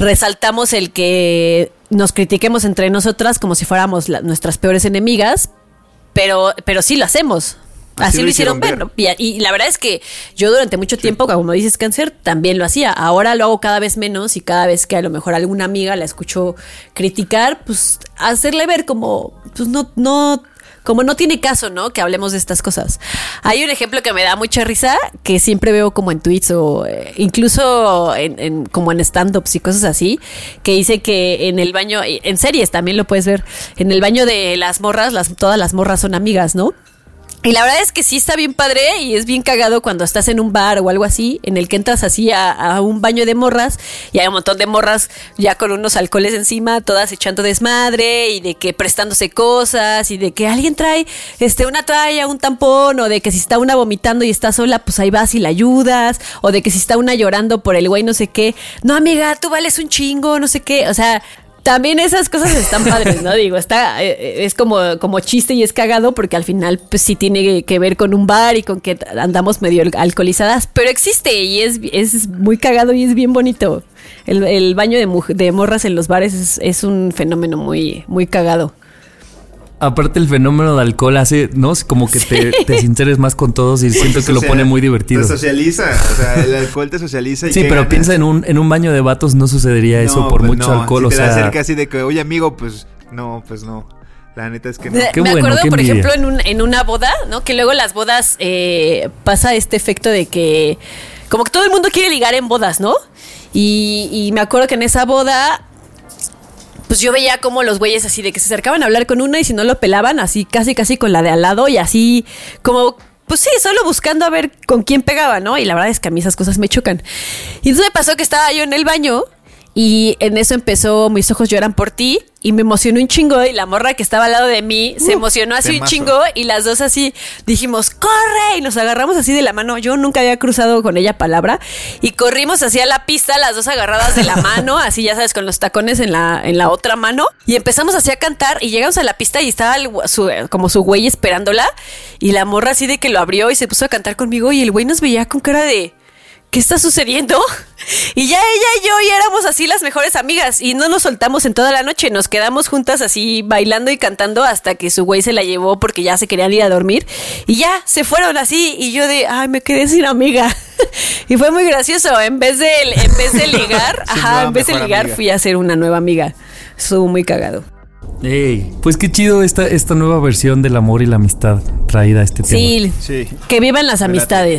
resaltamos el que nos critiquemos entre nosotras como si fuéramos la- nuestras peores enemigas, pero, pero sí lo hacemos. Así, lo hicieron ver. ¿no? Y, y la verdad es que yo durante mucho tiempo, como dices cáncer, también lo hacía. Ahora lo hago cada vez menos y cada vez que a lo mejor alguna amiga la escucho criticar, pues hacerle ver como, pues no, no como no tiene caso, ¿no? Que hablemos de estas cosas. Hay un ejemplo que me da mucha risa, que siempre veo como en tweets o eh, incluso en, como en stand-ups y cosas así, que dice que en el baño, en series también lo puedes ver, en el baño de las morras, las, todas las morras son amigas, ¿no? Y la verdad es que sí está bien padre y es bien cagado cuando estás en un bar o algo así, en el que entras así a, a un baño de morras y hay un montón de morras ya con unos alcoholes encima, todas echando desmadre y de que prestándose cosas y de que alguien trae este una toalla, un tampón o de que si está una vomitando y está sola, pues ahí vas y la ayudas o de que si está una llorando por el güey no sé qué, no amiga, tú vales un chingo, no sé qué, o sea, también esas cosas están padres, ¿no? Digo, está, eh, es como, como chiste y es cagado porque al final pues sí tiene que ver con un bar y con que andamos medio alcoholizadas, pero existe y es, es muy cagado y es bien bonito. El, baño de, de morras en los bares es, es un fenómeno muy, muy cagado. Aparte el fenómeno de alcohol hace, ¿no? Como que te, te sinceres más con todos y siento que lo pone muy divertido. Te socializa, o sea, el alcohol te socializa. y Sí, pero ganas. piensa en un, en un baño de vatos no sucedería eso No, por pues mucho no, alcohol, si o te sea... acerca así de que, oye amigo, pues no, pues no. La neta es que no. Me Qué bueno, acuerdo, qué por envidia. ejemplo, en, un- en una boda, ¿no? Que luego las bodas eh, pasa este efecto de que como que todo el mundo quiere ligar en bodas, ¿no? Y, y me acuerdo que en esa boda, pues yo veía como los güeyes así de que se acercaban a hablar con una y si no lo pelaban, así casi casi con la de al lado y así como... Pues sí, solo buscando a ver con quién pegaba, ¿no? Y la verdad es que a mí esas cosas me chocan. Y entonces me pasó que estaba yo en el baño y en eso empezó Mis ojos lloran por ti y me emocionó un chingo y la morra que estaba al lado de mí se emocionó así un chingo y las dos así dijimos, corre y nos agarramos así de la mano. Yo nunca había cruzado con ella palabra y corrimos hacia la pista las dos agarradas de la mano, así ya sabes, con los tacones en la, en la otra mano y empezamos así a cantar y llegamos a la pista y estaba el su- como su güey esperándola y la morra así de que lo abrió y se puso a cantar conmigo y el güey nos veía con cara de... ¿qué está sucediendo? Y ya ella y yo ya éramos así las mejores amigas y no nos soltamos en toda la noche, nos quedamos juntas así bailando y cantando hasta que su güey se la llevó porque ya se querían ir a dormir y ya se fueron así y yo de, ay, me quedé sin amiga. Y fue muy gracioso, en vez de en vez de ligar, ajá, en vez de ligar amiga. fui a ser una nueva amiga. Estuvo muy cagado. Ey, pues qué chido esta, esta nueva versión del amor y la amistad traída a este tema. Sí, Sí. que vivan las late.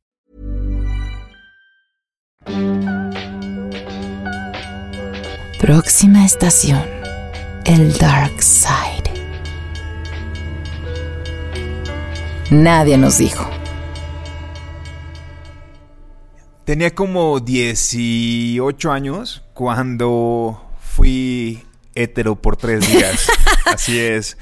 Próxima estación. El Dark Side. Nadie nos dijo. Tenía como 18 años cuando fui hetero por tres días. Así es.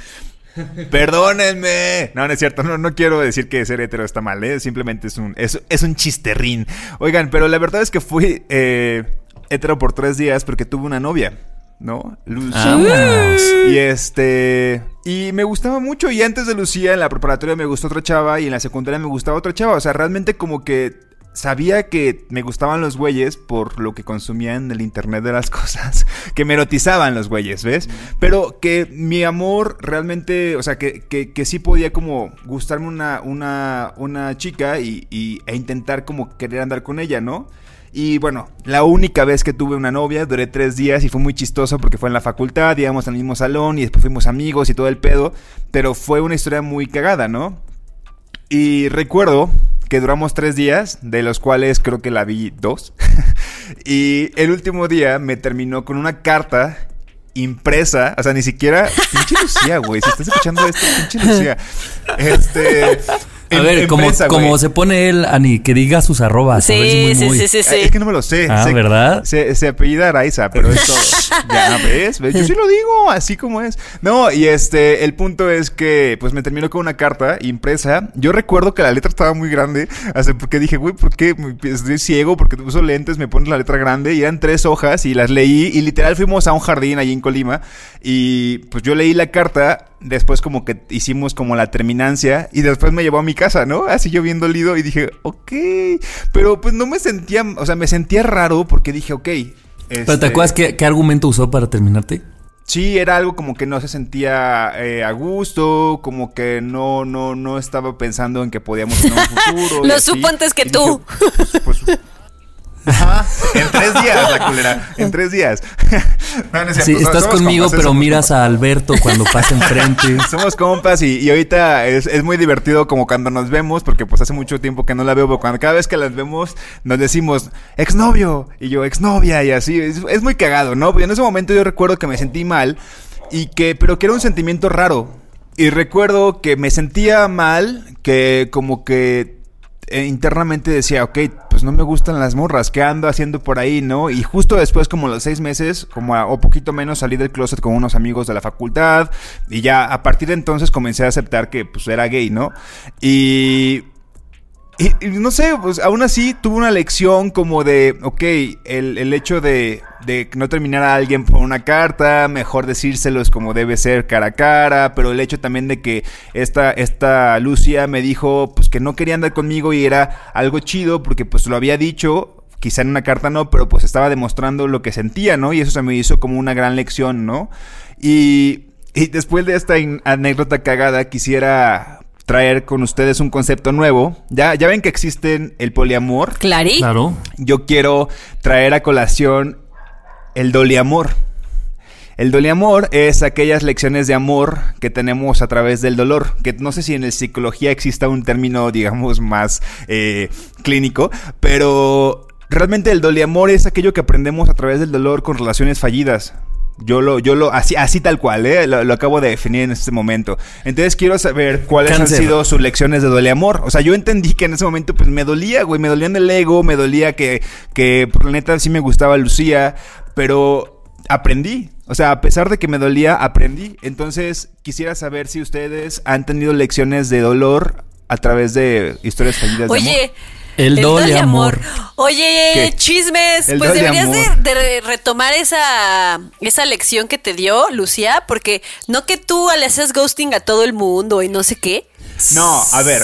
Perdónenme. No, no es cierto. No, no quiero decir que ser hetero está mal. ¿eh? Simplemente es un, es, es un chisterrín. Oigan, pero la verdad es que fui eh, hetero por tres días porque tuve una novia. ¿No? Lucía. Vámonos. Y este. Y me gustaba mucho. Y antes de Lucía, en la preparatoria me gustó otra chava. Y en la secundaria me gustaba otra chava. O sea, realmente como que sabía que me gustaban los güeyes por lo que consumían en el internet de las cosas. Que me erotizaban los güeyes, ¿ves? Pero que mi amor realmente. O sea, que, que, que sí podía como gustarme una, una, una chica y, y- e intentar como querer andar con ella, ¿no? Y bueno, la única vez que tuve una novia, duré tres días y fue muy chistoso porque fue en la facultad, íbamos al mismo salón y después fuimos amigos y todo el pedo, pero fue una historia muy cagada, ¿no? Y recuerdo que duramos tres días, de los cuales creo que la vi dos. y el último día me terminó con una carta impresa, o sea, ni siquiera... Pinche Lucía, güey, si estás escuchando esto, pinche Lucía. Este... A Em- ver, como, como se pone él, Ani, que diga sus arrobas. a ver si Sí, muy, sí, muy. sí, sí, sí. Es que no me lo sé. Ah, Sé- ¿verdad? Se, se apellida Araiza, pero esto. ya ves, ves, yo sí lo digo, así como es. No, y este, el punto es que, pues me terminó con una carta impresa. Yo recuerdo que la letra estaba muy grande, así porque dije, güey, ¿por qué? Estoy ciego porque uso lentes, me pones la letra grande. Y eran tres hojas y las leí. Y literal fuimos a un jardín allí en Colima. Y pues yo leí la carta. Después como que hicimos como la terminancia y después me llevó a mi casa, ¿no? Así yo bien dolido y dije, ok, pero pues no me sentía, o sea, me sentía raro porque dije, ok. Pero este, ¿te acuerdas qué, qué argumento usó para terminarte? Sí, era algo como que no se sentía eh, a gusto, como que no, no, no estaba pensando en que podíamos tener un futuro. Lo supo antes que Y tú. dije, pues, pues, en tres días, la culera. En tres días. No, no es Sí, estás somos conmigo, compas, pero miras compas. a Alberto cuando pasa enfrente. Somos compas y, y ahorita es, es muy divertido como cuando nos vemos, porque pues hace mucho tiempo que no la veo, pero cuando cada vez que las vemos nos decimos exnovio y yo exnovia y así, es, es muy cagado, ¿no? Pero en ese momento yo recuerdo que me sentí mal y que, pero que era un sentimiento raro. Y recuerdo que me sentía mal, que como que eh, internamente decía, ok, pues no me gustan las morras, ¿qué ando haciendo por ahí, no? Y justo después, como los seis meses, como a- o poquito menos, salí del closet con unos amigos de la facultad y ya a partir de entonces comencé a aceptar que pues era gay, ¿no? Y... Y, no sé, pues aún así tuve una lección como de, ok, el, el hecho de, de no terminar a alguien por una carta, mejor decírselos como debe ser cara a cara, pero el hecho también de que esta, esta Lucia me dijo pues que no quería andar conmigo y era algo chido porque pues lo había dicho, quizá en una carta no, pero pues estaba demostrando lo que sentía, ¿no? Y eso se me hizo como una gran lección, ¿no? Y, y después de esta anécdota cagada quisiera traer con ustedes un concepto nuevo. Ya, ya ven que existen el poliamor. Clarí. Claro. Yo quiero traer a colación el doliamor. El doliamor es aquellas lecciones de amor que tenemos a través del dolor, que no sé si en la psicología exista un término, digamos, más eh, clínico, pero realmente el doliamor es aquello que aprendemos a través del dolor con relaciones fallidas. Yo lo, yo lo, así, así tal cual, ¿eh? lo, lo acabo de definir en este momento. Entonces quiero saber cuáles Cáncer. han sido sus lecciones de doleamor. O sea, yo entendí que en ese momento pues me dolía, güey, me dolía en el ego, me dolía que, que por la neta sí me gustaba Lucía, pero aprendí. O sea, a pesar de que me dolía, aprendí. Entonces quisiera saber si ustedes han tenido lecciones de dolor a través de historias fallidas de amor. Oye. El doliamor. Oye, ¿Qué? chismes. El pues deberías de, retomar esa, esa lección que te dio Lucía, porque no que tú le haces ghosting a todo el mundo y no sé qué. No, a ver,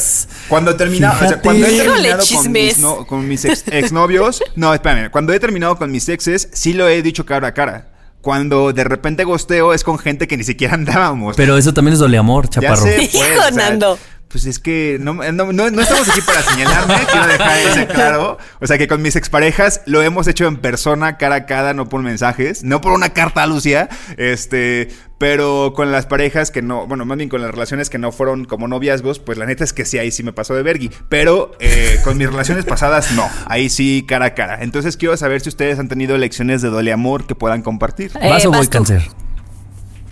cuando terminaba, o sea, cuando he Híjole, terminado con mis, no- con mis ex, exnovios, no, espérame, cuando he terminado con mis exes, sí lo he dicho cara a cara. Cuando de repente gosteo es con gente que ni siquiera andábamos. Pero eso también es doliamor, ya chaparro. sé, pues, Hijo, o sea, Nando. Pues es que no, no, no- no estamos aquí para señalarme, quiero dejar ese claro. O sea que con mis exparejas lo hemos hecho en persona, cara a cara, no por mensajes, no por una carta a Lucía, este, pero con las parejas que no, bueno, más bien con las relaciones que no fueron como noviazgos, pues la neta es que sí, ahí sí me pasó de vergui. Pero eh, con mis relaciones pasadas, no, ahí sí cara a cara. Entonces quiero saber si ustedes han tenido lecciones de doleamor que puedan compartir. Eh, ¿Vas o voy tú. cáncer?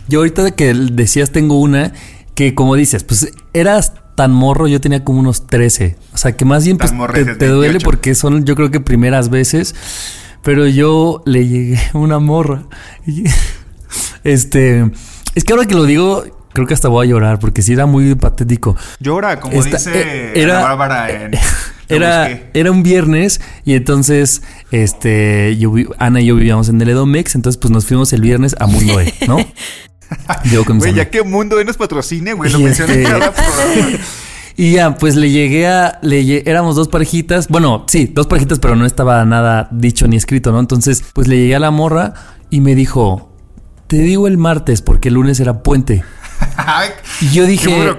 Yo ahorita de que decías tengo una que como dices, pues eras tan morro, yo tenía como unos 13. O sea, que más bien pues, te, duele 28. porque son yo creo que primeras veces. Pero yo le llegué a una morra. Y, este, es que ahora que lo digo, creo que hasta voy a llorar porque sí era muy patético. Llora, como Esta- dice eh, era- Ana Bárbara en... Era, era un viernes y entonces este yo vi- Ana y yo vivíamos en el Edomex, entonces pues nos fuimos el viernes a Mundo E, ¿no? Güey, ya que Mundo hoy nos patrocine, güey, lo mencioné este- en cada programa. Y ya, pues le llegué a. Le éramos dos parejitas. Bueno, sí, dos parejitas, pero no estaba nada dicho ni escrito, ¿no? Entonces, pues le llegué a la morra y me dijo: Te digo el martes porque el lunes era puente. Y yo qué dije.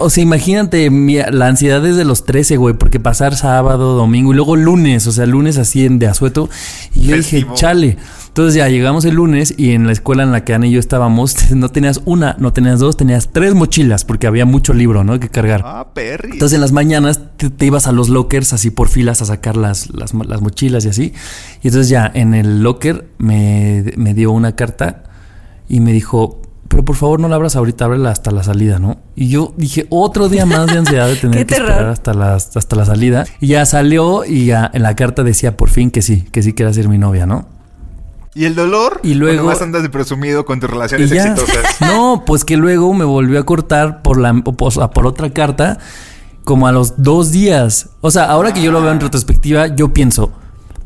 O sea, imagínate mi- la ansiedad desde los 13, güey, porque pasar sábado, domingo y luego lunes, o sea, lunes así en de asueto. Y yo Festivo. dije, chale. Entonces ya llegamos el lunes y en la escuela en la que Ana y yo estábamos, no tenías una, no tenías dos, tenías tres mochilas porque había mucho libro, ¿no? Que cargar. Ah, Perry. Entonces en las mañanas te, te ibas a los lockers así por filas a sacar las, las, las mochilas y así. Y entonces ya en el locker me, me dio una carta y me dijo, pero por favor no la abras ahorita, ábrela hasta la salida, ¿no? Y yo dije, otro día más de ansiedad de tener que esperar hasta la, hasta la salida. Y ya salió y ya en la carta decía por fin que sí, que sí quería ser mi novia, ¿no? ¿Y el dolor? Y luego- Cuando más andas de presumido con tus Y relaciones ya. exitosas. No, pues que luego me volvió a cortar por la o sea, por otra carta como a los dos días. O sea, ahora que yo lo veo en retrospectiva, yo pienso,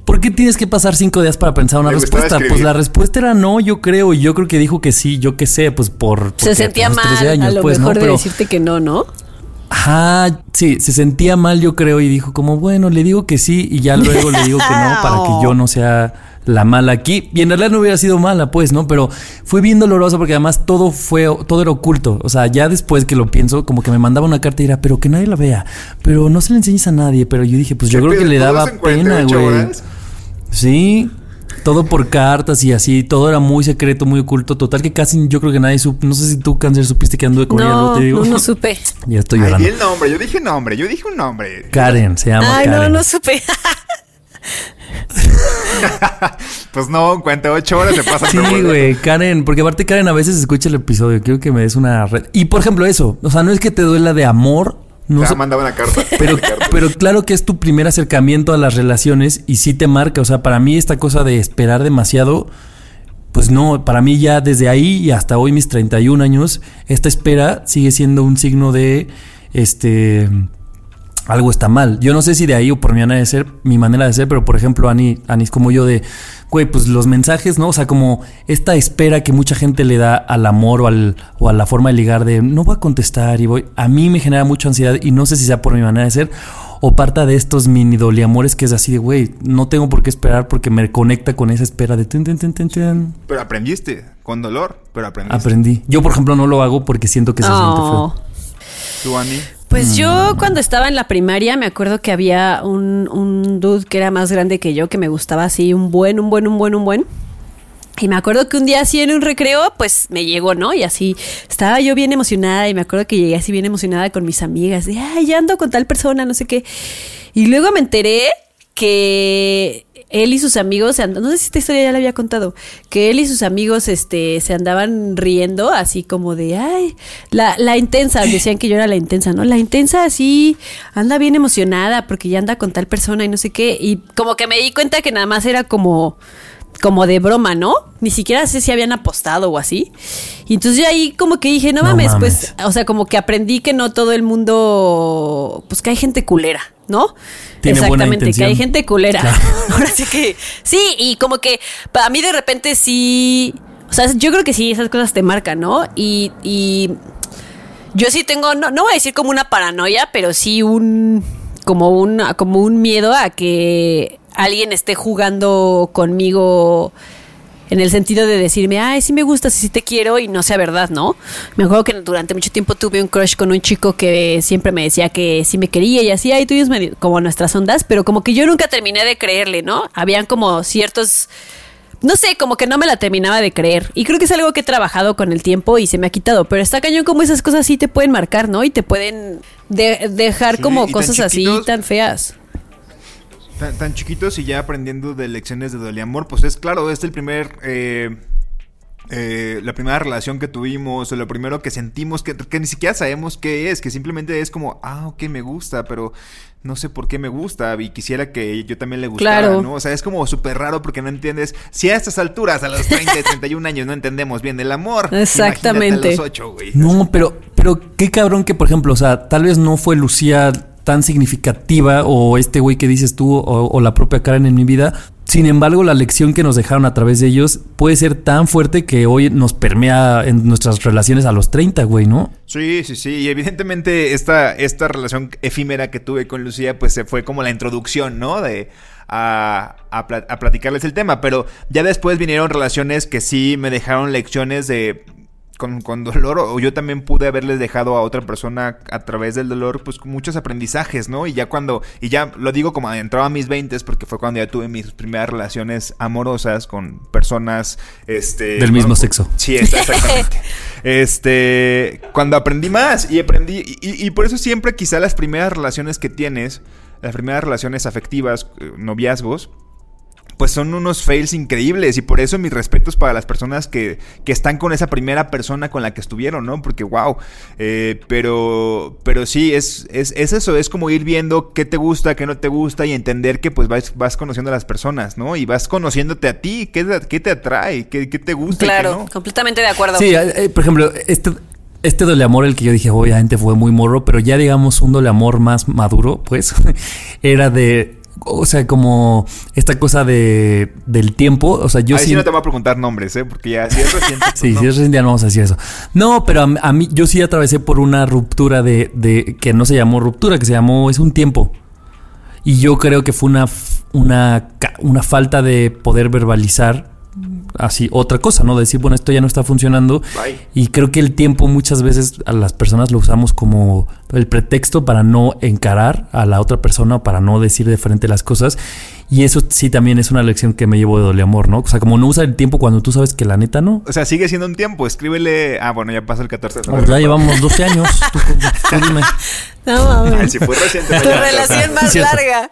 ¿por qué tienes que pasar cinco días para pensar una respuesta? Pues la respuesta era no, yo creo, y yo creo que dijo que sí, yo qué sé, pues por Se sentía mal 13 años, a lo pues, ¿no? mejor de Pero- decirte que no, ¿no? Ajá, sí, se sentía mal, yo creo, y dijo como, bueno, le digo que sí, y ya luego le digo que no, para que yo no sea la mala aquí. Y en realidad no hubiera sido mala, pues, ¿no? Pero fue bien doloroso porque además todo fue, todo era oculto. O sea, ya después que lo pienso, como que me mandaba una carta y era, pero que nadie la vea, pero no se la enseñes a nadie. Pero yo dije, pues yo creo que le ¿Todo daba pena, 48 güey. Sí. Todo por cartas y así, todo era muy secreto, muy oculto. Total que casi yo creo que nadie supo. No sé si tú, Cáncer, supiste que anduve con ella, No, te digo. no, no supe. ya estoy Ay, llorando. di el nombre. Yo dije nombre. Yo dije un nombre. Karen, se llama Ay, no, no supe. Pues no, en 48 horas se pasan. Sí, güey, Karen, porque aparte Karen a veces escucha el episodio, quiero que me des una red. Y por ejemplo eso, o sea, no es que te duela de amor, no No sé- mandaba una carta. pero, Una carta. pero claro que es tu primer acercamiento a las relaciones y sí te marca, o sea, para mí esta cosa de esperar demasiado, pues no, para mí ya desde ahí y hasta hoy mis 31 años, esta espera sigue siendo un signo de, este, algo está mal. Yo no sé si de ahí o por mi manera de ser, mi manera de ser, pero por ejemplo, Ani, Ani es como yo de, güey, pues los mensajes, ¿no? O sea, como esta espera que mucha gente le da al amor o, al, o a la forma de ligar de no voy a contestar y voy. A mí me genera mucha ansiedad y no sé si sea por mi manera de ser o parta de estos mini doliamores que es así de, güey, no tengo por qué esperar porque me conecta con esa espera de ten, ten, ten, ten, ten. Pero aprendiste. Con dolor. Pero aprendiste. Aprendí. Yo, por ejemplo, no lo hago porque siento que se siente Oh. feo. Tú, Ani. Pues yo Mm. cuando estaba en la primaria me acuerdo que había un, un dude que era más grande que yo que me gustaba así un buen, un buen, un buen, un buen. Y me acuerdo que un día así en un recreo, pues me llegó, ¿no? Y así estaba yo bien emocionada y me acuerdo que llegué así bien emocionada con mis amigas. De, ay, ya ando con tal persona, no sé qué. Y luego me enteré que él y sus amigos, no sé si esta historia ya la había contado, que él y sus amigos este, se andaban riendo así como de, ay, la, la intensa, decían que yo era la intensa, ¿no? La intensa así anda bien emocionada porque ya anda con tal persona y no sé qué. Y como que me di cuenta que nada más era como como de broma, ¿no? Ni siquiera sé si habían apostado o así. Y entonces yo ahí como que dije, no, No mames, pues, o sea, como que aprendí que no todo el mundo, pues que hay gente culera, ¿no? Tiene Exactamente, que hay gente culera. Claro. Ahora sí que, sí, y como que para mí de repente sí, o sea, yo creo que sí, esas cosas te marcan, ¿no? Y, y yo sí tengo, no, no voy a decir como una paranoia, pero sí un, como un, como un miedo a que alguien esté jugando conmigo en el sentido de decirme, ay, sí me gustas sí te quiero y no sea verdad, ¿no? Me acuerdo que durante mucho tiempo tuve un crush con un chico que siempre me decía que sí me quería y así, ay, tú y medio- como nuestras ondas, pero como que yo nunca terminé de creerle, ¿no? Habían como ciertos no sé, como que no me la terminaba de creer. Y creo que es algo que he trabajado con el tiempo y se me ha quitado. Pero está cañón como esas cosas sí te pueden marcar, ¿no? Y te pueden de- dejar Sí, como cosas así tan feas. Tan, tan chiquitos y ya aprendiendo de lecciones de doliamor, pues es claro, es el primer. eh, eh, la primera relación que tuvimos, o lo primero que sentimos, que, que ni siquiera sabemos qué es, que simplemente es como, ah, ok, me gusta, pero no sé por qué me gusta y quisiera que yo también le gustara, Claro. ¿no? O sea, es como súper raro porque no entiendes, si a estas alturas, a los 30, 31 años, no entendemos bien el amor, Exactamente. a los 8, güey. No, pero, pero qué cabrón que, por ejemplo, o sea, tal vez no fue Lucía tan significativa o este güey que dices tú o, la propia Karen en mi vida. Sin embargo, la lección que nos dejaron a través de ellos puede ser tan fuerte que hoy nos permea en nuestras relaciones a los 30, güey, ¿no? Sí, sí, sí. Y evidentemente esta, esta relación efímera que tuve con Lucía, pues se fue como la introducción, ¿no? De a, a platicarles el tema. Pero ya después vinieron relaciones que sí me dejaron lecciones de. Con, con dolor, o yo también pude haberles dejado a otra persona a través del dolor, pues con muchos aprendizajes, ¿no? Y ya cuando, y ya lo digo como entraba a mis 20 porque fue cuando ya tuve mis primeras relaciones amorosas con personas, este... Del mismo bueno, sexo. Sí, exactamente. este, cuando aprendí más y aprendí, y, y- y por eso siempre quizá las primeras relaciones que tienes, las primeras relaciones afectivas, eh, noviazgos, pues son unos fails increíbles y por eso mis respetos para las personas que, que están con esa primera persona con la que estuvieron, ¿no? Porque wow, eh, pero, pero sí, es, es, es, eso, es como ir viendo qué te gusta, qué no te gusta y entender que pues vas, vas conociendo a las personas, ¿no? Y vas conociéndote a ti, qué, qué te atrae, qué, qué te gusta. Claro, y qué no. completamente de acuerdo. Sí, eh, por ejemplo, este, este doble amor, el que yo dije, obviamente fue muy morro, pero ya digamos un doble amor más maduro, pues, era de. O sea, como esta cosa de del tiempo. O sea, yo Ahí sí sí. no te voy a preguntar nombres, ¿eh? Porque ya si es reciente. pues, Sí, no. sí, es reciente, ya no vamos a decir eso. No, pero a, a mí, yo sí atravesé por una ruptura de, de. que no se llamó ruptura, que se llamó. es un tiempo. Y yo creo que fue una, una, una falta de poder verbalizar así otra cosa, ¿no? Decir, bueno, esto ya no está funcionando. Bye. Y creo que el tiempo muchas veces a las personas lo usamos como el pretexto para no encarar a la otra persona o para no decir de frente las cosas. Y eso sí también es una lección que me llevo de doble amor, ¿no? O sea, como no usar el tiempo cuando tú sabes que la neta no. O sea, sigue siendo un tiempo. Escríbele. Ah, bueno, ya pasa el 14 de Pues febrero. ya llevamos 12 años. Tú, tú dime. No, mames. Si fue reciente. Tu relación más larga.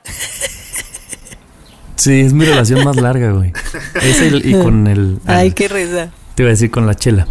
Sí, es mi relación más larga, güey. Es el y con el. Ay, qué risa. Te iba a decir con la chela.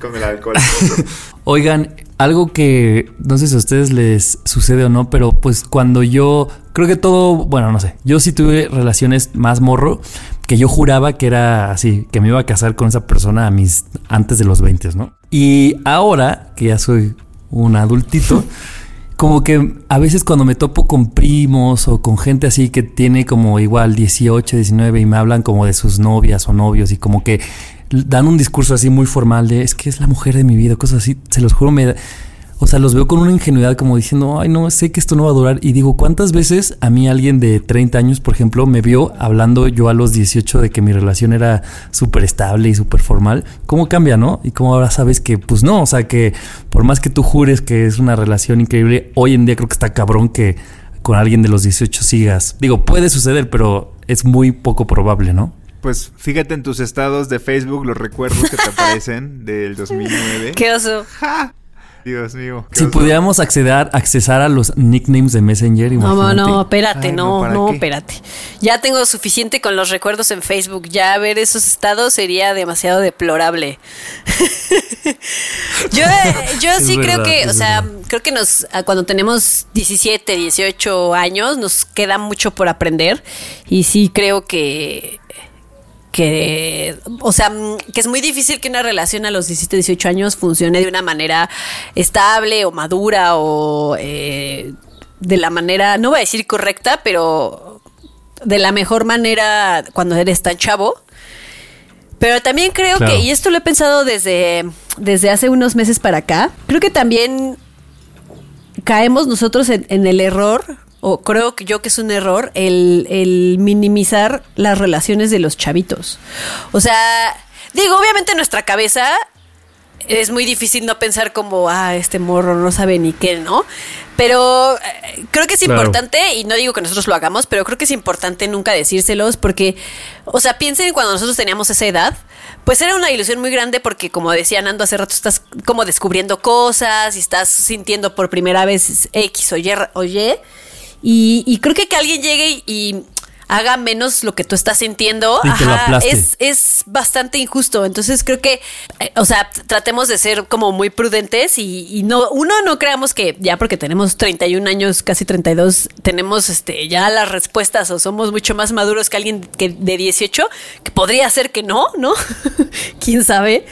Con el alcohol. Oigan, algo que no sé si a ustedes les sucede o no, pero pues cuando yo creo que todo, bueno, no sé, yo sí tuve relaciones más morro que yo juraba que era así, que me iba a casar con esa persona a mis antes de los 20, ¿no? Y ahora que ya soy un adultito, como que a veces cuando me topo con primos o con gente así que tiene como igual 18, 19 y me hablan como de sus novias o novios y como que dan un discurso así muy formal de es que es la mujer de mi vida, cosas así, se los juro, me o sea, los veo con una ingenuidad como diciendo, ay, no, sé que esto no va a durar. Y digo, ¿cuántas veces a mí alguien de 30 años, por ejemplo, me vio hablando yo a los 18 de que mi relación era súper estable y súper formal? ¿Cómo cambia, no? Y cómo ahora sabes que, pues no, o sea, que por más que tú jures que es una relación increíble, hoy en día creo que está cabrón que con alguien de los 18 sigas. Digo, puede suceder, pero es muy poco probable, ¿no? Pues fíjate en tus estados de Facebook los recuerdos que te aparecen del 2009. Qué oso. Dios mío. Si oso. pudiéramos acceder, accesar a los nicknames de Messenger, No, no, imagínate. no, espérate, Ay, no, no, ¿para no, espérate. Ya tengo suficiente con los recuerdos en Facebook. Ya ver esos estados sería demasiado deplorable. yo yo Es sí creo que, o sea, verdad. creo que nos ah, cuando tenemos 17, 18 años nos queda mucho por aprender y sí creo que que, o sea, mm, que es muy difícil que una relación a los 17, 18 años funcione de una manera estable o madura o eh, de la manera, no voy a decir correcta, pero de la mejor manera cuando eres tan chavo. Pero también creo Claro. que, y esto lo he pensado desde, desde hace unos meses para acá, creo que también caemos nosotros en, en el error, o creo que yo que es un error, el, el minimizar las relaciones de los chavitos. O sea, digo, obviamente en nuestra cabeza es muy difícil no pensar como, ah, este morro no sabe ni qué, ¿no? Pero eh, creo que es Claro. importante, y no digo que nosotros lo hagamos, pero creo que es importante nunca decírselos porque, o sea, piensen cuando nosotros teníamos esa edad, pues era una ilusión muy grande porque, como decía Nando hace rato, estás como descubriendo cosas y estás sintiendo por primera vez X o Y, o Y, y, y creo que que alguien llegue y, haga menos lo que tú estás sintiendo, aplaste. es, es bastante injusto. Entonces creo que, eh, o sea, tratemos de ser como muy prudentes y, y no, uno no creamos que ya porque tenemos 31 años, casi 32, tenemos este ya las respuestas o somos mucho más maduros que alguien que de 18, que podría ser que no, ¿no? ¿Quién sabe?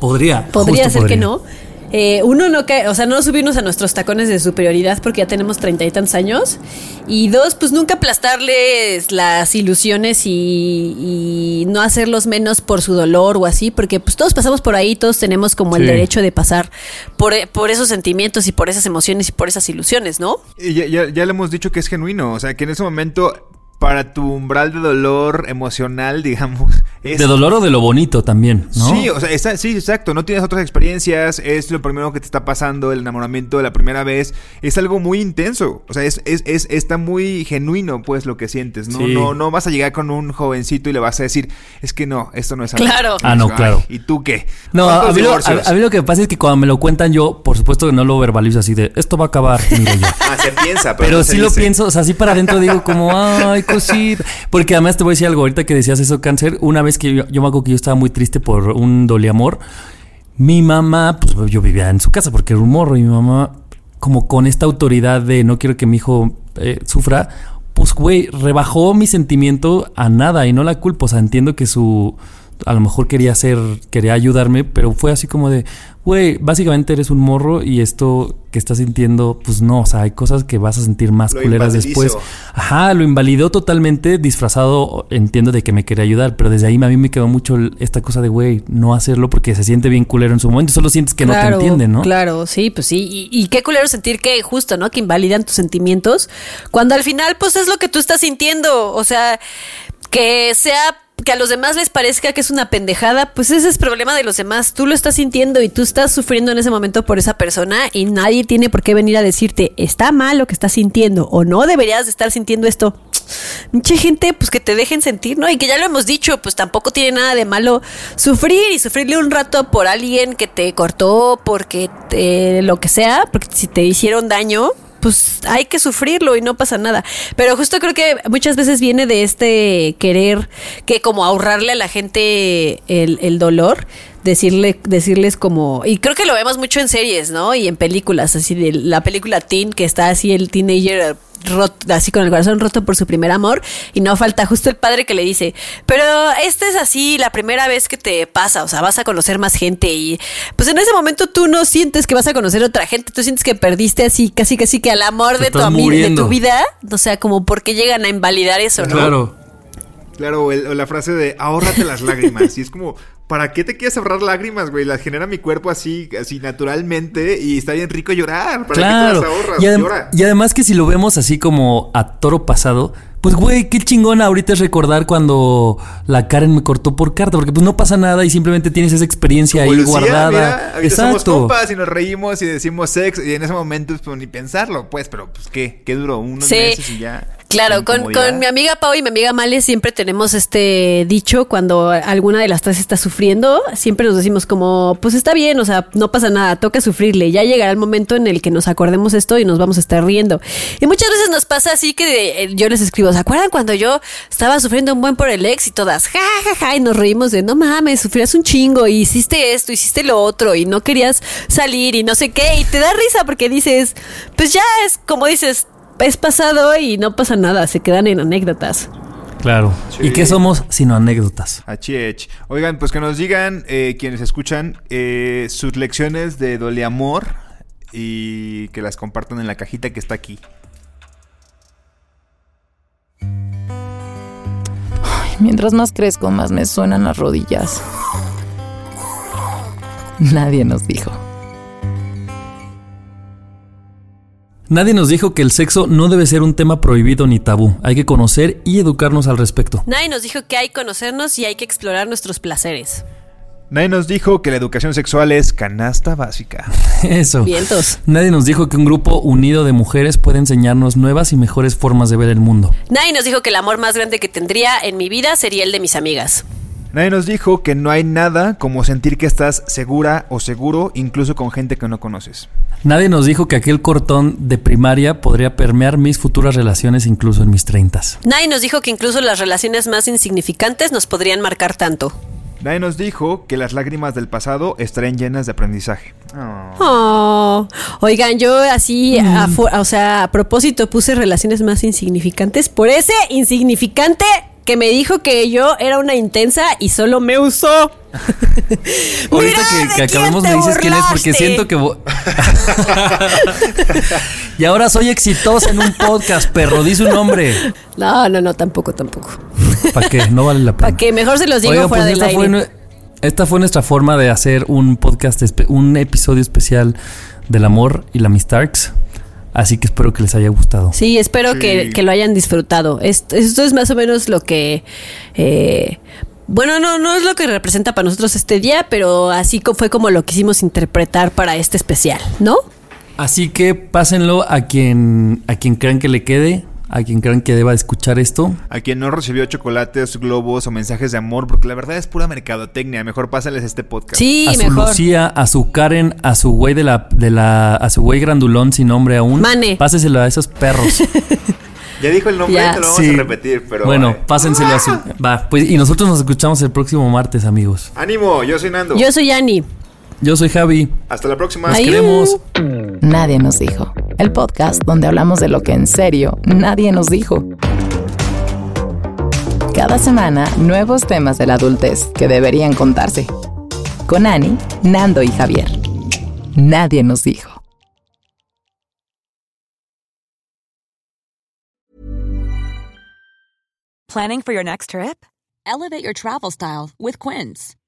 Podría. Podría ser que no. Eh, uno no cae, o sea, no subirnos a nuestros tacones de superioridad porque ya tenemos treinta y tantos años. Y dos, pues nunca aplastarles las ilusiones y, y no hacerlos menos por su dolor o así, porque pues todos pasamos por ahí, todos tenemos como el derecho de pasar por, por esos sentimientos y por esas emociones y por esas ilusiones, ¿no? Y ya, ya, ya le hemos dicho que es genuino. O sea, que en ese momento, para tu umbral de dolor emocional, digamos, es. De dolor o de lo bonito también, ¿no? Sí, o sea, está- sí, exacto. No tienes otras experiencias. Es lo primero que te está pasando. El enamoramiento de la primera vez. Es algo muy intenso. O sea, es, es, es- está muy genuino, pues, lo que sientes. ¿no? Sí. No, no vas a llegar con un jovencito y le vas a decir, es que no, esto no es algo". Claro. Ah, no, Ay, claro. ¿Y tú qué? No, a, ¿Cuántos mí lo, a- divorcios? a mí lo que pasa es que cuando me lo cuentan yo, por supuesto que no lo verbalizo así de esto va a acabar, mira yo. Ah, se piensa, pero, Pero no se sí lo dice. pienso, o sea, sí para adentro digo como, ay, Porque además te voy a decir algo, ahorita que decías eso, cáncer, una vez que yo, me acuerdo que yo estaba muy triste por un doliamor, mi mamá, pues yo vivía en su casa porque era un morro y mi mamá, como con esta autoridad de no quiero que mi hijo eh, sufra, pues güey, rebajó mi sentimiento a nada y no la culpo, o sea, entiendo que su a lo mejor quería hacer, quería ayudarme, pero fue así como de, güey, básicamente eres un morro y esto que estás sintiendo, pues no, o sea, hay cosas que vas a sentir más Lo culeras después. Ajá, lo invalidó totalmente, disfrazado, entiendo de que me quería ayudar, pero desde ahí a mí me quedó mucho esta cosa de, güey, no hacerlo porque se siente bien culero en su momento, solo sientes que no te entienden, ¿no? Claro, sí, pues sí. Y, y qué culero sentir que justo, ¿no? Que invalidan tus sentimientos. Cuando al final, pues es lo que tú estás sintiendo. O sea, que sea que a los demás les parezca que es una pendejada, pues ese es problema de los demás. Tú lo estás sintiendo y tú estás sufriendo en ese momento por esa persona y nadie tiene por qué venir a decirte, está mal lo que estás sintiendo o no deberías de estar sintiendo esto. Mucha gente, pues que te dejen sentir, ¿no? Y que ya lo hemos dicho, pues tampoco tiene nada de malo sufrir y sufrirle un rato por alguien que te cortó, porque te, lo que sea, porque si te hicieron daño, pues hay que sufrirlo y no pasa nada. Pero justo creo que muchas veces viene de este querer que como ahorrarle a la gente el, el dolor. Decirle, decirles como, y creo que lo vemos mucho en series, ¿no? Y en películas, así de la película Teen, que está así el teenager rot- así con el corazón roto por su primer amor, y no falta justo el padre que le dice, pero esta es así la primera vez que te pasa, o sea, vas a conocer más gente y pues en ese momento tú no sientes que vas a conocer otra gente, tú sientes que perdiste así, casi casi que al amor Te de tu, estás ami- de tu vida, o sea, como porque llegan a invalidar eso, ¿no? Claro. Claro, o el- o la frase de ahórrate las lágrimas. Y es como, ¿para qué te quieres ahorrar lágrimas, güey? Las genera mi cuerpo así, así naturalmente y está bien rico llorar. ¿Para Claro. qué te las ahorras? Y, adem- Llora. y además que si lo vemos así como a toro pasado, pues güey, qué chingón ahorita es recordar cuando la Karen me cortó por carta, porque pues no pasa nada y simplemente tienes esa experiencia Como ahí Lucía, guardada. mira, ahorita somos Exacto. compas y nos reímos y decimos sex y en ese momento pues ni pensarlo, pues, pero pues qué, qué duró, unos Sí. meses y ya. Claro, con, con mi amiga Pau y mi amiga Male siempre tenemos este dicho cuando alguna de las tres está sufriendo, siempre nos decimos como, pues está bien, o sea, no pasa nada, toca sufrirle, ya llegará el momento en el que nos acordemos esto y nos vamos a estar riendo. Y muchas veces nos pasa así que eh, yo les escribo, ¿se acuerdan cuando yo estaba sufriendo un buen por el ex y todas, ja, ja, ja, y nos reímos de, no mames, sufrías un chingo y hiciste esto, hiciste lo otro y no querías salir y no sé qué, y te da risa porque dices, pues ya es como dices, es pasado y no pasa nada, se quedan en anécdotas. Claro. Sí. ¿Y qué somos sino anécdotas? Achich. Oigan, pues que nos digan eh, quienes escuchan eh, sus lecciones de doleamor y que las compartan en la cajita que está aquí. Mientras más crezco, más me suenan las rodillas. Nadie nos dijo. Nadie nos dijo que el sexo no debe ser un tema prohibido ni tabú. Hay que conocer y educarnos al respecto. Nadie nos dijo que hay que conocernos y hay que explorar nuestros placeres. Nadie nos dijo que la educación sexual es canasta básica. Eso. Vientos. Nadie nos dijo que un grupo unido de mujeres puede enseñarnos nuevas y mejores formas de ver el mundo. Nadie nos dijo que el amor más grande que tendría en mi vida sería el de mis amigas. Nadie nos dijo que no hay nada como sentir que estás segura o seguro, incluso con gente que no conoces. Nadie nos dijo que aquel cortón de primaria podría permear mis futuras relaciones incluso en mis treintas. Nadie nos dijo que incluso las relaciones más insignificantes nos podrían marcar tanto. Nadie nos dijo que las lágrimas del pasado estarían llenas de aprendizaje. Oh. Oh. Oigan, yo así, a fu- o sea, a propósito puse relaciones más insignificantes por ese insignificante que me dijo que yo era una intensa y solo me usó. Ahorita que, ¿de que acabemos me dices quién es porque siento que... y ahora soy exitosa en un podcast, perro. Di su nombre. No, no, no, tampoco, tampoco. ¿Para qué? No vale la pena. Para que mejor se los digo Oigan, fuera pues del esta fue, aire. esta fue nuestra forma de hacer un podcast, un episodio especial del amor y la amistad. Así que espero que les haya gustado. Sí, espero Sí. Que, que lo hayan disfrutado. Esto, esto es más o menos lo que... eh, bueno, no, no es lo que representa para nosotros este día, pero así fue como lo quisimos interpretar para este especial, ¿no? Así que pásenlo a quien, a quien crean que le quede, a quien crean que deba escuchar esto. A quien no recibió chocolates, globos o mensajes de amor, porque la verdad es pura mercadotecnia. Mejor pásenles este podcast. Sí, a su mejor. Lucía, a su Karen, a su güey de la, de la, a su güey grandulón sin nombre aún. Mane. Páseselo a esos perros. Ya dijo el nombre, Ya. te lo vamos Sí. a repetir, pero. bueno, eh, pásenselo a su. Va, pues y nosotros nos escuchamos el próximo martes, amigos. ánimo, yo soy Nando. Yo soy Annie. Yo soy Javi. Hasta la próxima. Nos queremos. Nadie nos dijo. El podcast donde hablamos de lo que en serio nadie nos dijo. Cada semana, nuevos temas de la adultez que deberían contarse. Con Ani, Nando y Javier. Nadie nos dijo. Planning for your next trip? Elevate your travel style with Quince.